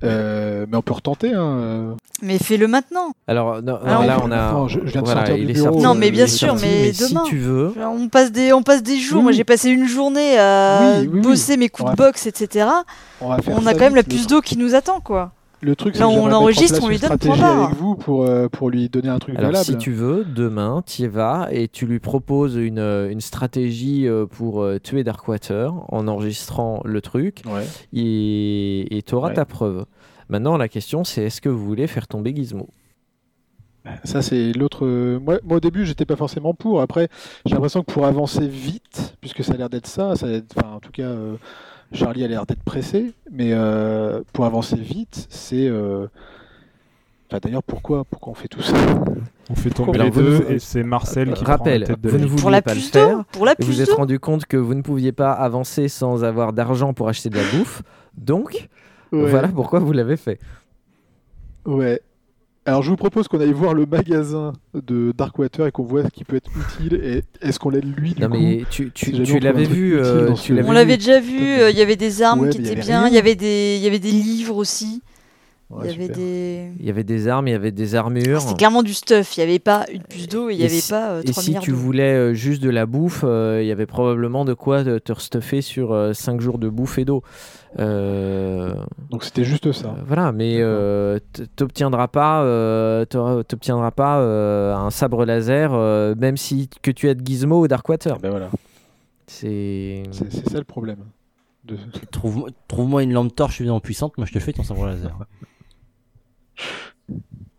Euh, mais on peut retenter. Hein. euh. Mais fais-le maintenant. Alors, non, Ah, non, là, on a. non, je- je viens de voilà, sortir il du est bureau, sorti. Non, mais bien sûr, sorti, mais si demain. tu veux. On passe des, on passe des jours. Oui. Moi, j'ai passé une journée à Oui, oui, oui. bosser mes coups On de boxe, etc. On, va faire On a quand même la puce d'eau qui nous attend, quoi. Le truc, c'est on en enregistre, place on lui donne point barre. avec vous pour, euh, pour lui donner un truc Alors, valable. si tu veux, demain, tu y vas et tu lui proposes une, euh, une stratégie euh, pour euh, tuer Darkwater en enregistrant le truc Ouais. et tu auras Ouais. ta preuve. Maintenant, la question, c'est est-ce que vous voulez faire tomber Gizmo? Ça, c'est l'autre. Moi, moi, au début, j'étais pas forcément pour. Après, j'ai l'impression que pour avancer vite, puisque ça a l'air d'être ça, ça être- enfin, en tout cas, euh, Charlie a l'air d'être pressé, mais euh, pour avancer vite, c'est. euh, Enfin, d'ailleurs, pourquoi, pourquoi on fait tout ça? On fait tomber les deux et c'est Marcel qui Rappel, prend la tête de vous ne vouliez Pour la pas le faire. Pour la vous êtes rendu compte que vous ne pouviez pas avancer sans avoir d'argent pour acheter de la bouffe. Donc, Ouais. voilà pourquoi vous l'avez fait. Ouais. Alors, je vous propose qu'on aille voir le magasin de Darkwater et qu'on voit ce qui peut être utile. Et est-ce qu'on l'aide lui du Non, coup mais tu, si l'avais vu. euh, dans tu ce- l'avais On l'avait déjà vu. euh, Il y avait des armes Ouais, qui étaient bien. rien. Il y avait des, il y avait des livres aussi. Ouais, il y avait des. Il y avait des armes, il y avait des armures. C'était clairement du stuff. Il n'y avait pas une puce d'eau et il n'y avait si- pas euh, Et 3 si tu voulais euh, juste de la bouffe, euh, il y avait probablement de quoi te, te restuffer sur 5 jours de bouffe et d'eau. Euh, Donc, c'était juste ça. euh, voilà, mais euh, t- t'obtiendras pas, euh, t'obtiendras pas euh, un sabre laser, euh, même si que tu aies de Gizmo ou Darkwater. Ben voilà. C'est ça le problème. De- Trouve- Trouve-moi une lampe torche suffisamment puissante, moi je te fais ton sabre laser.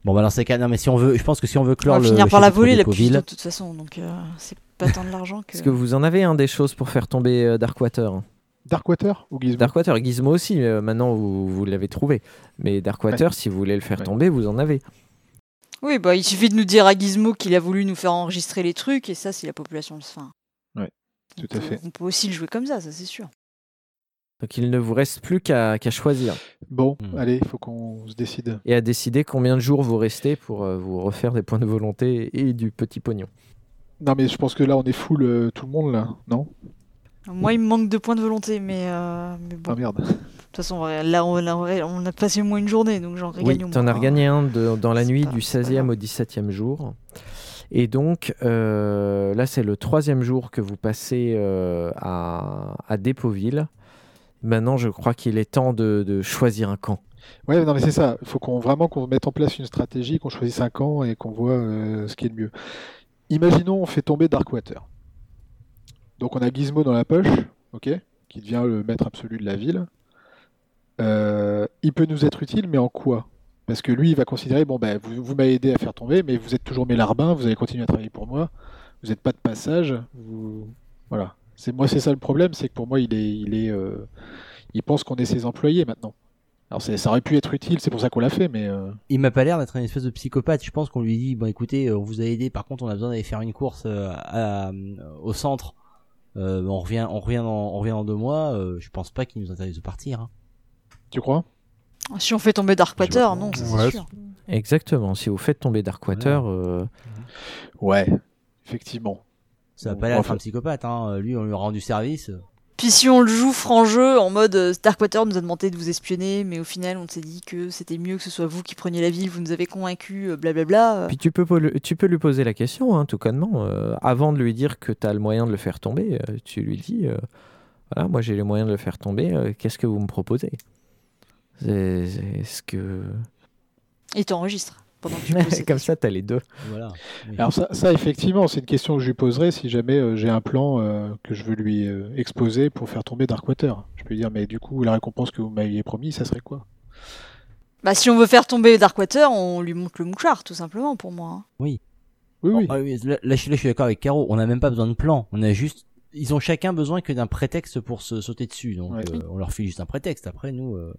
Bon bah dans ces cas, non mais si on veut, je pense que si on veut On clore va le finir par la voler la puce de toute façon. Donc euh, c'est pas tant de l'argent que. Est-ce que vous en avez un des choses pour faire tomber euh, Darkwater? Darkwater ou Gizmo? Darkwater, Gizmo aussi, euh, maintenant vous, vous l'avez trouvé. Mais Darkwater, si vous voulez le faire Ouais. tomber, vous en avez. Oui, bah il suffit de nous dire à Gizmo qu'il a voulu nous faire enregistrer les trucs et ça, si la population le fait. Tout On à peut- fait. On peut aussi le jouer comme ça, ça c'est sûr. Donc il ne vous reste plus qu'à qu'à choisir Bon, Hmm. allez, il faut qu'on se décide. et à décider combien de jours vous restez pour euh, vous refaire des points de volonté et du petit pognon. Non, mais je pense que là, on est full euh, tout le monde, là, non? Moi, il me manque deux points de volonté, mais, euh, mais bon. Ah merde. De toute façon, là, on, là, on on a passé au moins une journée, donc j'en Oui, regagne au t'en moins as un. regagné un de- dans la nuit pas- du c'est pas 16e grave. au 17e jour. Et donc, euh, là, c'est le troisième jour que vous passez euh, à, à Dépoville. Maintenant, je crois qu'il est temps de, choisir un camp. Ouais, non, mais c'est ça. Il faut qu'on vraiment qu'on mette en place une stratégie, qu'on choisisse un camp et qu'on voit euh, ce qui est le mieux. Imaginons, on fait tomber Darkwater. Donc, on a Gizmo dans la poche, ok, qui devient le maître absolu de la ville. Euh, il peut nous être utile, mais en quoi? Parce que lui, il va considérer, bon, ben, vous, vous m'avez aidé à faire tomber, mais vous êtes toujours mes larbins, vous allez continuer à travailler pour moi, vous n'êtes pas de passage, vous... voilà. C'est moi, c'est ça le problème, c'est que pour moi, il est, il est, euh, il pense qu'on est ses employés maintenant. Alors ça aurait pu être utile, c'est pour ça qu'on l'a fait, mais euh, Il m'a pas l'air d'être une espèce de psychopathe. Je pense qu'on lui dit bon écoutez, euh, on vous a aidé. Par contre, on a besoin d'aller faire une course euh, à- à- au centre. Euh, on revient, on revient dans, on revient dans deux mois. Euh, je pense pas qu'il nous intéresse de partir. hein. tu crois? Si on fait tomber Darkwater, non, ça, c'est Ouais, sûr. Exactement. Si vous faites tomber Darkwater, euh, Ouais, effectivement. Ça va pas l'air d'être enfin- un psychopathe. Hein. Lui, on lui a rendu service. Puis si on le joue franc jeu, en mode euh, Darkwater nous a demandé de vous espionner, mais au final on s'est dit que c'était mieux que ce soit vous qui preniez la ville, vous nous avez convaincus, euh, blablabla. Puis tu peux, tu peux lui poser la question, hein, tout connement. euh, avant de lui dire que tu as le moyen de le faire tomber, euh, tu lui dis euh, voilà, moi j'ai les moyens de le faire tomber, euh, qu'est-ce que vous me proposez? Est-ce que. Et t'enregistres pendant que tu Comme ça, tu as les deux. Voilà. Oui. Alors ça, ça, effectivement, c'est une question que je lui poserai si jamais euh, j'ai un plan euh, que je veux lui euh, exposer pour faire tomber Darkwater. Je peux lui dire, mais du coup, la récompense que vous m'aviez promis, ça serait quoi? Bah si on veut faire tomber Darkwater, on lui monte le mouchard, tout simplement pour moi. hein. Oui, Bon, oui. ah oui, là, là, je suis, là, je suis d'accord avec Caro. On n'a même pas besoin de plan. On a juste, ils ont chacun besoin que d'un prétexte pour se sauter dessus. Donc, Ouais. euh, on leur file juste un prétexte. Après, nous, euh,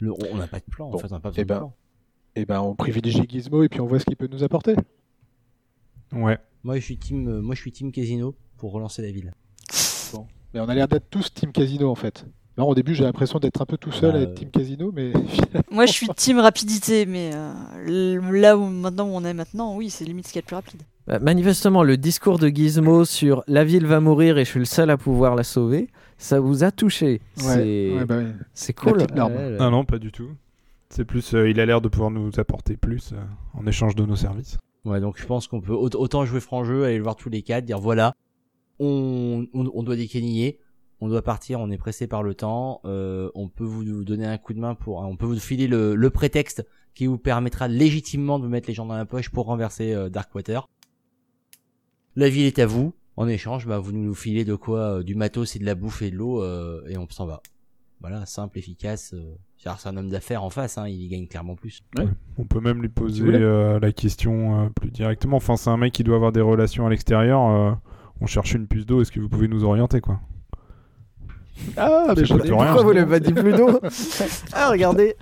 le- on n'a pas de plan. Bon, en fait, on n'a pas besoin eh ben, de plan. Et ben, on privilégie Gizmo et puis on voit ce qu'il peut nous apporter. Ouais. Moi, je suis team, euh, moi, je suis team Casino pour relancer la ville. Mais on a l'air d'être tous Team Casino en fait. Là, au début, j'ai l'impression d'être un peu tout seul Bah, à être Team Casino, mais Moi je suis team rapidité, mais euh, là où maintenant où on est maintenant, oui, c'est limite ce qu'il y a de plus rapide. Bah, manifestement, le discours de Gizmo sur la ville va mourir et je suis le seul à pouvoir la sauver, ça vous a touché. c'est Ouais, bah oui. c'est La cool. petite larme. Ouais, ouais. Non, non, pas du tout. C'est plus, euh, il a l'air de pouvoir nous apporter plus euh, en échange de nos services. Ouais, donc je pense qu'on peut aut- autant jouer franc jeu, aller le voir tous les quatre, dire voilà, on, doit décaniller, on doit partir, on est pressé par le temps, euh, on peut vous donner un coup de main pour, on peut vous filer le, prétexte qui vous permettra légitimement de vous mettre les gens dans la poche pour renverser Darkwater. La ville est à vous. En échange, bah, vous nous filez de quoi, du matos et de la bouffe et de l'eau, et on s'en va. Voilà, simple, efficace. C'est-à-dire, c'est un homme d'affaires en face, hein, il gagne clairement plus. On peut même lui poser euh, la question euh, plus directement. Enfin, c'est un mec qui doit avoir des relations à l'extérieur. euh, on cherche une puce d'eau. Est-ce que vous pouvez nous orienter, quoi? Ah, mais j'en ai- pas rien. Pourquoi vous l'avez pas dit plus d'eau Ah, regardez,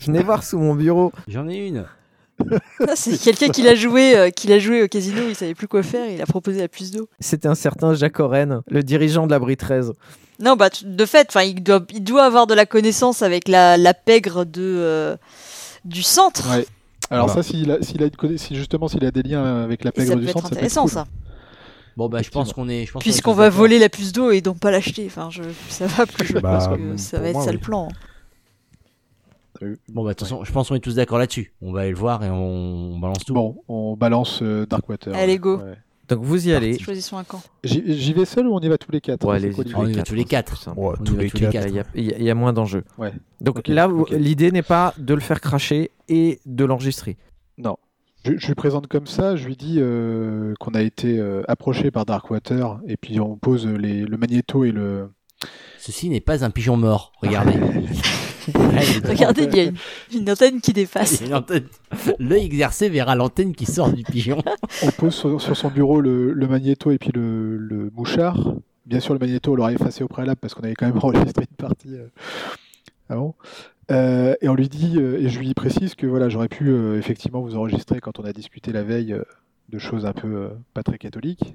venez voir sous mon bureau. J'en ai une. C'est quelqu'un qui l'a joué, euh, qui l'a joué au casino, il savait plus quoi faire, il a proposé la puce d'eau. C'était un certain Jacques Oren, le dirigeant de l'abri 13. Non, bah de fait, enfin, il doit, il doit avoir de la connaissance avec la, la pègre de euh, du centre. Ouais. Alors Voilà. ça, s'il a, s'il a si justement s'il a des liens avec la ça pègre peut du être centre, ça peut être intéressant, cool. ça. Bon, bah, je pense qu'on est, Puisqu'on va d'accord. voler la puce d'eau et donc pas l'acheter. Enfin, je, ça va plus, je Bah, pense que ça va être moi, ça oui. le plan. Bon bah attention, je pense qu'on est tous d'accord là-dessus. On va aller le voir et on, on balance tout. Bon, on balance euh, Darkwater. Allez, go. Ouais. Donc vous y allez. Choisissons un camp. J'y vais seul ou on y va tous les quatre? Ouais, allez-y, quoi tous va quatre, tous les quatre. Ouais, tous les tous les quatre. quatre. Il y, a, il y moins d'enjeux. Ouais. Donc là, l'idée n'est pas de le faire cracher et de l'enregistrer. Non. Je, je lui présente comme ça, je lui dis euh, qu'on a été euh, approché par Darkwater et puis on pose les- le magnéto et le. Ceci n'est pas un pigeon mort. Regardez. Regardez, il y a une, une antenne qui dépasse. L'œil exercé verra l'antenne qui sort du pigeon. On pose sur, sur son bureau le, le magnéto et puis le, le mouchard. Bien sûr, le magnéto, on l'aurait effacé au préalable parce qu'on avait quand même enregistré une partie euh, avant. Euh, et on lui dit, euh, et je lui précise que voilà, j'aurais pu euh, effectivement vous enregistrer quand on a discuté la veille de choses un peu euh, pas très catholiques.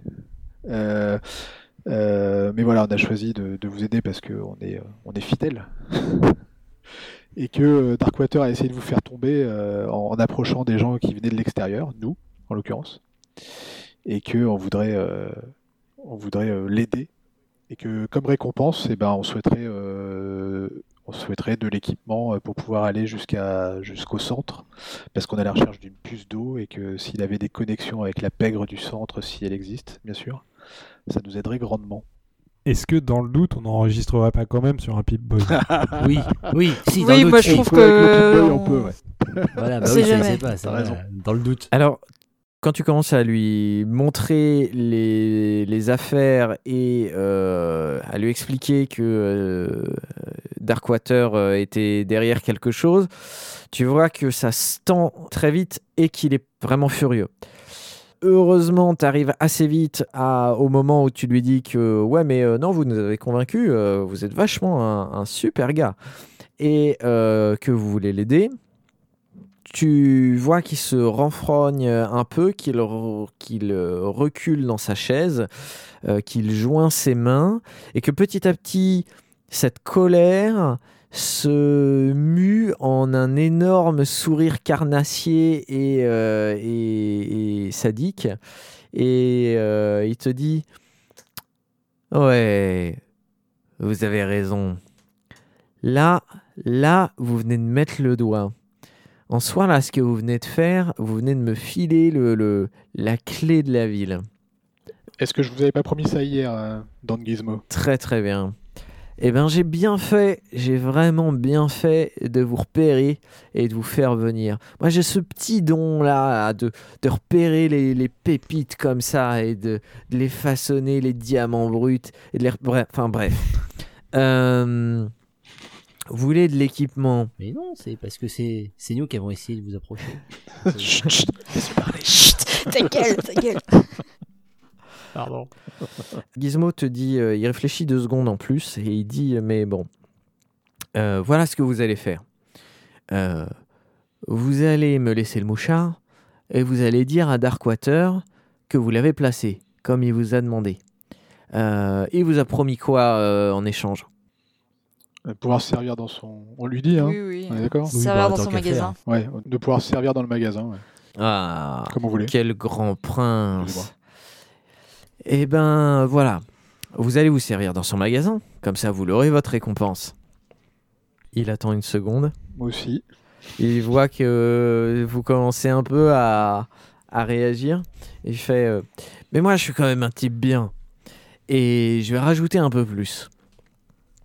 Euh, euh, mais voilà, on a choisi de, de vous aider parce qu'on est, on est fidèles. et que euh, Darkwater a essayé de vous faire tomber euh, en, approchant des gens qui venaient de l'extérieur, nous en l'occurrence, et que on voudrait, euh, on voudrait l'aider, et que comme récompense, eh ben, on souhaiterait, de l'équipement pour pouvoir aller jusqu'au centre, parce qu'on à la recherche d'une puce d'eau et que s'il avait des connexions avec la pègre du centre, si elle existe, bien sûr, ça nous aiderait grandement. Est-ce que dans le doute, on n'enregistrerait pas quand même sur un Pip-Boy Oui, oui, si, dans Oui, le moi doute, je trouve que. Pip-Boy, on peut, ouais. Voilà, bah oui, jamais. pas, ça raison. Dans le doute. Alors, quand tu commences à lui montrer les, les affaires et euh, à lui expliquer que euh, Darkwater euh, était derrière quelque chose, tu vois que ça se tend très vite et qu'il est vraiment furieux. Heureusement, tu arrives assez vite au moment où tu lui dis que ouais, mais euh, non, vous nous avez convaincus, euh, vous êtes vachement un, super gars. Et euh, que vous voulez l'aider tu vois qu'il se renfrogne un peu, qu'il re- qu'il, recule dans sa chaise, qu'il joint ses mains, et que petit à petit, cette colère se mue en un énorme sourire carnassier et, euh, et- et sadique. Et euh, il te dit Ouais, vous avez raison. Là, là, vous venez de mettre le doigt. En soi, là, ce que vous venez de faire, vous venez de me filer le, le- la clé de la ville. Est-ce que je vous avais pas promis ça hier, euh, Don Gizmo? Très, très bien. Eh bien, j'ai bien fait, j'ai vraiment bien fait de vous repérer et de vous faire venir. Moi, j'ai ce petit don-là de, de repérer les, les pépites comme ça et de, de les façonner, les diamants bruts. Et de les... Bref, enfin, bref. Euh, vous voulez de l'équipement? Mais non, c'est parce que c'est c'est nous qui avons essayé de vous approcher. Chut, chut, laisse-le parler. Chut, ta gueule, ta gueule. Pardon. Gizmo te dit, euh, il réfléchit deux secondes en plus et il dit, euh, mais bon, euh, voilà ce que vous allez faire. Euh, vous allez me laisser le mouchard et vous allez dire à Darkwater que vous l'avez placé, comme il vous a demandé. Euh, il vous a promis quoi euh, en échange? Pouvoir se servir dans son. On lui dit, hein Oui, oui. On est d'accord? Oui, Servir bah, dans son magasin. Ouais, de pouvoir se servir dans le magasin. ouais. Ah, Comme vous voulez. quel grand prince. Eh ben voilà, vous allez vous servir dans son magasin, comme ça vous l'aurez votre récompense. Il attend une seconde. Moi aussi. Il voit que vous commencez un peu à, à réagir. Il fait euh, Mais moi, je suis quand même un type bien. Et je vais rajouter un peu plus.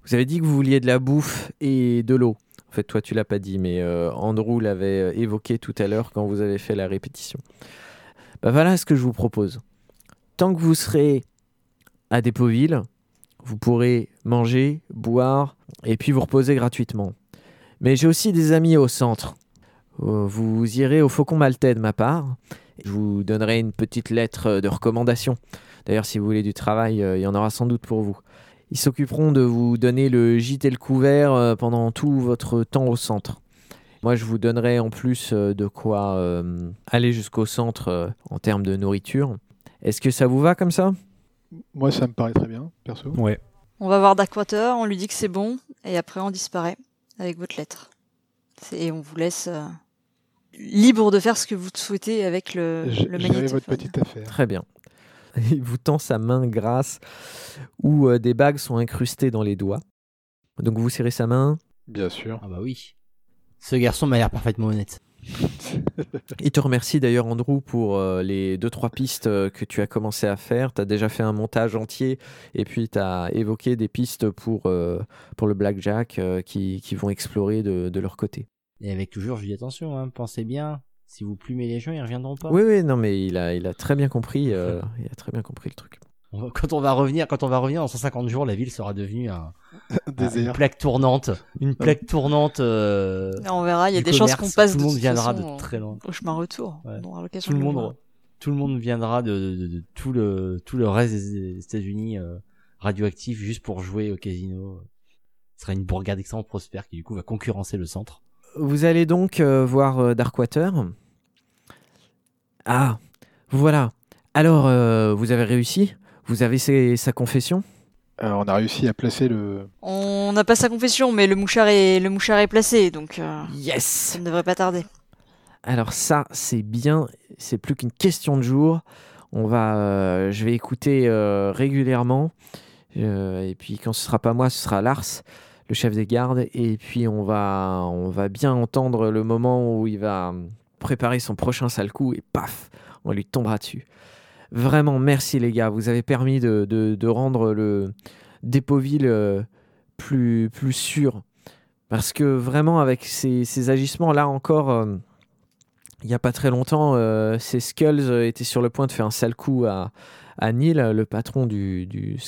Vous avez dit que vous vouliez de la bouffe et de l'eau. En fait, toi, tu l'as pas dit, mais euh, Andrew l'avait euh, évoqué tout à l'heure quand vous avez fait la répétition. Bah voilà ce que je vous propose. Tant que vous serez à Dépoville, vous pourrez manger, boire et puis vous reposer gratuitement. Mais j'ai aussi des amis au centre. Euh, Vous irez au Faucon Maltais de ma part. Je vous donnerai une petite lettre de recommandation. D'ailleurs, si vous voulez du travail, euh, il y en aura sans doute pour vous. Ils s'occuperont de vous donner le gîte et le couvert euh, pendant tout votre temps au centre. Moi, je vous donnerai en plus de quoi aller jusqu'au centre en termes de nourriture. Est-ce que ça vous va comme ça? Moi, ça me paraît très bien, perso. Ouais. On va voir Darkwater, on lui dit que c'est bon, et après on disparaît avec votre lettre. Et on vous laisse euh, libre de faire ce que vous souhaitez avec le, J- le magnétophone. votre petite affaire. Très bien. Il vous tend sa main grasse où euh, des bagues sont incrustées dans les doigts. Donc vous serrez sa main? Bien sûr. Ah bah oui. Ce garçon m'a l'air parfaitement honnête. Il te remercie d'ailleurs Andrew pour euh, les deux trois pistes euh, que tu as commencé à faire. Tu as déjà fait un montage entier et puis tu as évoqué des pistes pour, euh, pour le blackjack qui, qui vont explorer de, de leur côté. Et avec toujours, je dis attention, hein, pensez bien. Si vous plumez les gens, ils reviendront pas. Oui oui non mais il a, il a très bien compris il a très bien compris le truc. On va- Quand on va revenir, quand on va revenir en 150 jours, la ville sera devenue un, un- une plaque tournante, une plaque tournante. euh, On verra, il y a des chances commerce. qu'on passe Tout le de monde viendra façon, de très loin. au chemin retour. Ouais. On aura l'occasion Tout le de monde, voir. tout le monde viendra de, de- de- de tout le tout le reste des États-Unis euh, radioactif juste pour jouer au casino. Ce sera une bourgade extrêmement prospère qui du coup va concurrencer le centre. Vous allez donc euh, voir euh, Darkwater. Ah, voilà. Alors, euh, vous avez réussi Vous avez ses- sa confession? Euh, on a réussi à placer le. On n'a pas sa confession, mais le mouchard est, le mouchard est placé, donc euh, ça Yes ne devrait pas tarder. Alors ça, c'est bien. C'est plus qu'une question de jour. On va, euh, je vais écouter euh, régulièrement. Euh, et puis quand ce sera pas moi, ce sera Lars, le chef des gardes. Et puis on va, on va bien entendre le moment où il va préparer son prochain sale coup et paf, on lui tombera dessus. Vraiment, merci les gars. Vous avez permis de, rendre le Dépoville euh, plus, plus sûr. Parce que vraiment, avec ces, agissements, là encore, euh, il n'y a pas très longtemps, euh, ces Skulls étaient sur le point de faire un sale coup à, Neil, le patron du, du.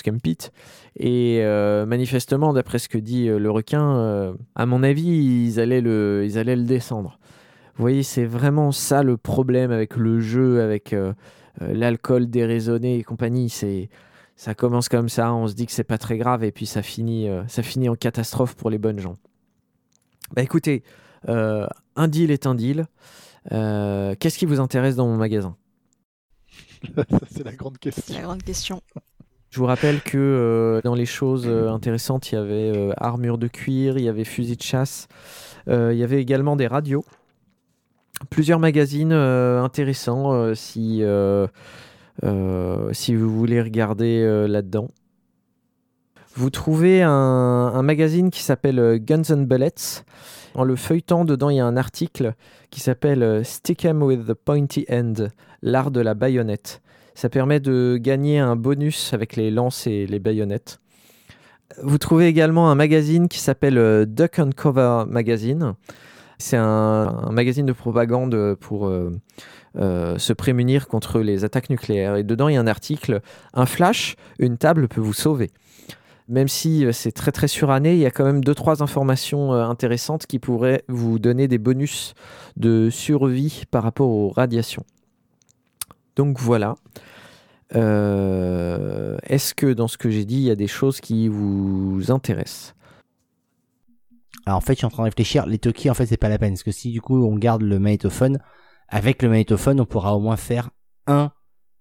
Et manifestement, d'après ce que dit le requin, à mon avis, ils allaient le, ils allaient le descendre. Vous voyez, c'est vraiment ça le problème avec le jeu, avec l'alcool déraisonné et compagnie. C'est, ça commence comme ça, on se dit que c'est pas très grave, et puis ça finit, euh, ça finit en catastrophe pour les bonnes gens. Bah écoutez, euh, un deal est un deal. Euh, Qu'est-ce qui vous intéresse dans mon magasin? C'est la grande question. la grande question. Je vous rappelle que euh, dans les choses euh, intéressantes, il y avait euh, armure de cuir, il y avait fusil de chasse, euh, il y avait également des radios. Plusieurs magazines euh, intéressants euh, si, euh, si vous voulez regarder là-dedans. Vous trouvez un, magazine qui s'appelle Guns and Bullets. En le feuilletant, dedans, il y a un article qui s'appelle Stick 'em with the pointy end, l'art de la baïonnette. Ça permet de gagner un bonus avec les lances et les baïonnettes. Vous trouvez également un magazine qui s'appelle Duck and Cover Magazine. C'est un, magazine de propagande pour euh, euh, se prémunir contre les attaques nucléaires. Et dedans, il y a un article Un flash, une table peut vous sauver. Même si euh, c'est très très suranné, il y a quand même deux trois informations intéressantes qui pourraient vous donner des bonus de survie par rapport aux radiations. Donc voilà. Est-ce que dans ce que j'ai dit, il y a des choses qui vous intéressent? Alors en fait, je suis en train de réfléchir. Les Toki, en fait, c'est pas la peine. Parce que si du coup on garde le magnétophone, avec le magnétophone, on pourra au moins faire un.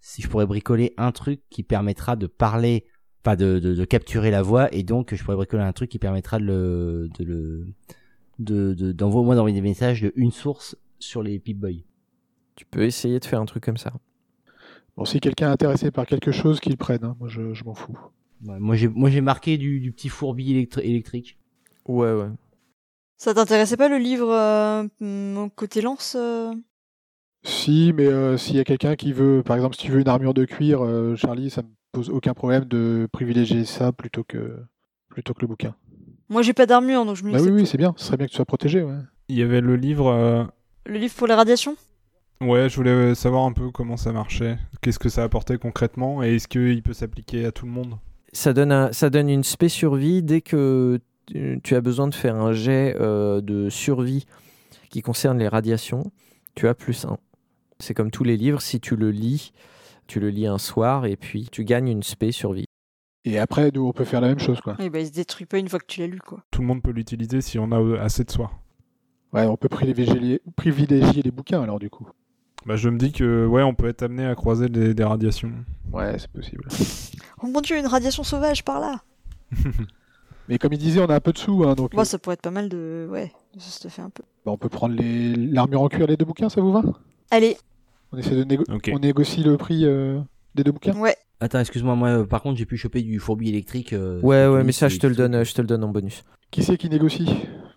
Si je pourrais bricoler un truc qui permettra de parler, pas de, de, de capturer la voix, et donc je pourrais bricoler un truc qui permettra de le, de le, de, de, d'envoyer au moins d'envoyer des messages de une source sur les Pip-Boy. Tu peux essayer de faire un truc comme ça. Bon, si quelqu'un est intéressé par quelque chose, qu'il prenne. hein. Moi, je, je m'en fous. Ouais, moi j'ai moi j'ai marqué du, du petit fourbi électri- électrique. Ouais, ouais. Ça t'intéressait pas le livre euh, hum, côté lance euh? Si, mais euh, s'il y a quelqu'un qui veut, par exemple, si tu veux une armure de cuir, euh, Charlie, ça me pose aucun problème de privilégier ça plutôt que plutôt que le bouquin. Moi j'ai pas d'armure donc je me dis Bah oui, c'est oui, c'est bien. Ce serait bien que tu sois protégé. Ouais. Il y avait le livre. euh, Le livre pour les radiations Ouais, je voulais savoir un peu comment ça marchait. Qu'est-ce que ça apportait concrètement et est-ce qu'il peut s'appliquer à tout le monde? Ça donne, un- ça donne une spé survie dès que tu, as besoin de faire un jet euh, de survie qui concerne les radiations. Tu as plus 1. C'est comme tous les livres, si tu le lis, tu le lis un soir et puis tu gagnes une spé survie. Et après, nous, on peut faire la même chose, quoi. Oui bah il se détruit pas une fois que tu l'as lu quoi. Tout le monde peut l'utiliser si on a euh, assez de soi. Ouais, on peut privilégier les, privilégier les bouquins alors du coup. Bah, je me dis que ouais, on peut être amené à croiser des, des radiations. Ouais, c'est possible. Oh mon dieu une radiation sauvage par là Mais comme il disait, on a un peu de sous, hein, donc Moi euh, ça pourrait être pas mal de... Ouais, ça fait un peu. bah, on peut prendre les- l'armure en cuir, les deux bouquins, ça vous va? Allez, On essaie de négo- Ok. on négocie le prix euh, des deux bouquins? ouais. Attends, excuse-moi, moi euh, par contre j'ai pu choper du fourbi électrique. euh, Ouais, ouais, mais ça, je te le donne, euh, je te le donne en bonus. Qui c'est qui négocie?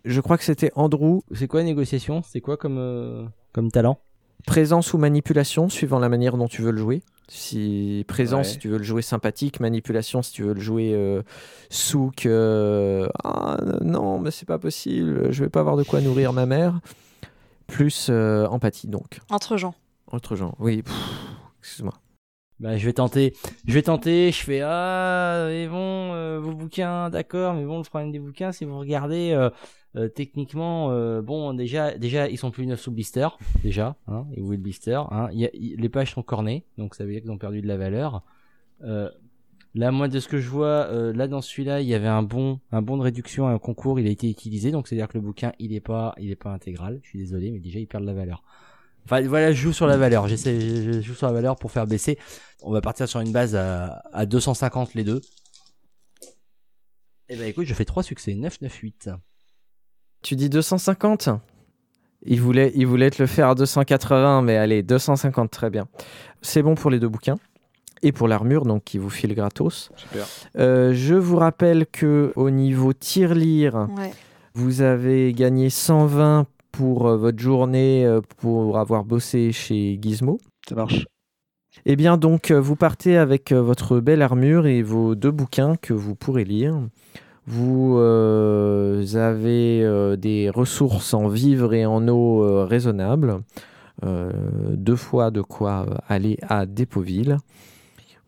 Je crois que c'était Andrew, C'est quoi négociation? C'est quoi comme euh, comme talent? Présence ou manipulation, suivant la manière dont tu veux le jouer. Si présence, Ouais. si tu veux le jouer sympathique, manipulation, si tu veux le jouer euh, souk, euh, ah non, mais c'est pas possible, je vais pas avoir de quoi nourrir ma mère. Plus euh, empathie, donc. Entre gens. Autre genre, oui, excuse-moi. Bah, je vais tenter. Je vais tenter. Je fais ah, mais bon, euh, vos bouquins, d'accord, mais bon, le problème des bouquins, si vous regardez, euh, techniquement, euh, bon, déjà, déjà, ils sont plus neufs sous blister, déjà. Hein, et vous le blister. Hein, y a- les pages sont cornées, donc ça veut dire qu'ils ont perdu de la valeur. Euh, là, moi, de ce que je vois, euh, là dans celui-là, il y avait un bon, un bon de réduction à un concours, il a été utilisé, donc c'est à dire que le bouquin, il est pas, il est pas intégral. Je suis désolé, mais déjà, il perd de la valeur. Enfin, voilà, je joue sur la valeur. J'essaie, je, je joue sur la valeur pour faire baisser. On va partir sur une base à, à 250 les deux. Et ben écoute, je fais trois succès, 9, 9, 8. Tu dis 250 il voulait, il voulait te le faire à 280, mais allez, 250, très bien. C'est bon pour les deux bouquins. Et pour l'armure, donc qui vous file gratos. Super. Euh, je vous rappelle que au niveau tir-lire, Ouais. vous avez gagné 120 pour euh, votre journée euh, pour avoir bossé chez Gizmo. Ça marche. Eh bien donc, euh, vous partez avec euh, votre belle armure et vos deux bouquins que vous pourrez lire. Vous euh, avez euh, des ressources en vivres et en eau euh, raisonnables. Euh, deux fois de quoi aller à Dépoville.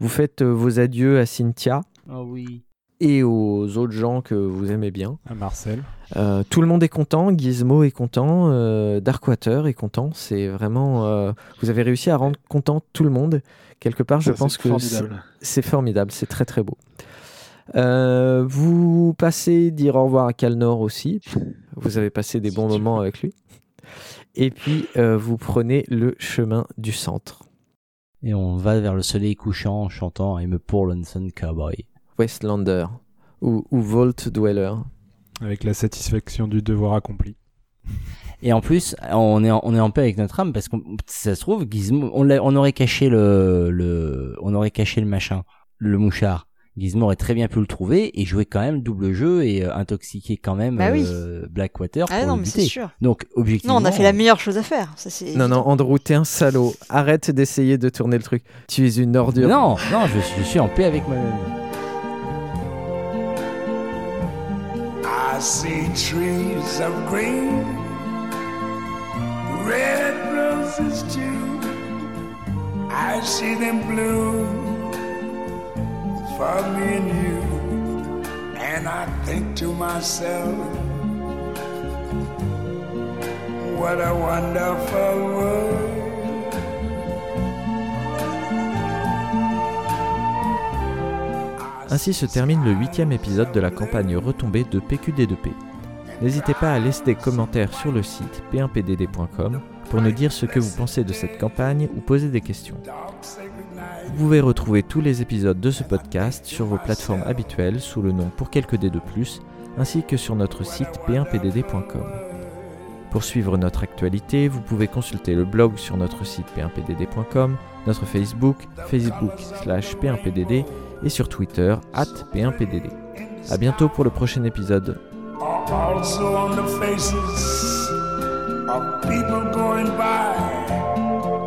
Vous faites euh, vos adieux à Cynthia Oh oui. et aux autres gens que vous aimez bien. À Marcel. Euh, tout le monde est content, Gizmo est content, euh, Darkwater est content. C'est vraiment. euh, vous avez réussi à rendre content tout le monde. Quelque part, je Ça, pense que c'est- formidable. c'est formidable, c'est très très beau. Euh, vous passez dire au revoir à Calnor aussi. Vous avez passé des bons moments avec lui. Et puis, euh, vous prenez le chemin du centre. Et on va vers le soleil couchant en chantant I'm a poor lonesome cowboy. Westlander ou, ou Vault Dweller. Avec la satisfaction du devoir accompli. Et en plus, on est en, on est en paix avec notre âme parce que si ça se trouve, Gizmo, on, aurait caché le, le, on aurait caché le machin, le mouchard. Gizmo aurait très bien pu le trouver et jouer quand même double jeu et euh, intoxiquer quand même Bah oui. euh, Blackwater Ah pour non le mais c'est buter. sûr. Donc objectivement. Non on a fait la meilleure chose à faire. Ça, c'est Non, non. Andrew, t'es un salaud. Arrête d'essayer de tourner le truc. Tu es une ordure. Non, non, je, suis- je suis en paix avec moi-même. I see trees of green, red roses too. I see them bloom Ainsi se termine le huitième épisode de la campagne retombée de PQD2P. N'hésitez pas à laisser des commentaires sur le site p1pdd.com pour nous dire ce que vous pensez de cette campagne ou poser des questions. Vous pouvez retrouver tous les épisodes de ce podcast sur vos plateformes habituelles sous le nom Pour quelques dés de plus, ainsi que sur notre site p1pdd.com. Pour suivre notre actualité, vous pouvez consulter le blog sur notre site p1pdd.com, notre Facebook, Facebook slash p1pdd et sur Twitter, at p1pdd. A bientôt pour le prochain épisode.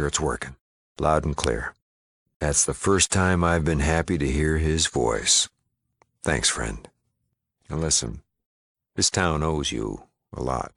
sure it's working. Loud and clear. That's the first time I've been happy to hear his voice. Thanks, friend. Now listen, this town owes you a lot.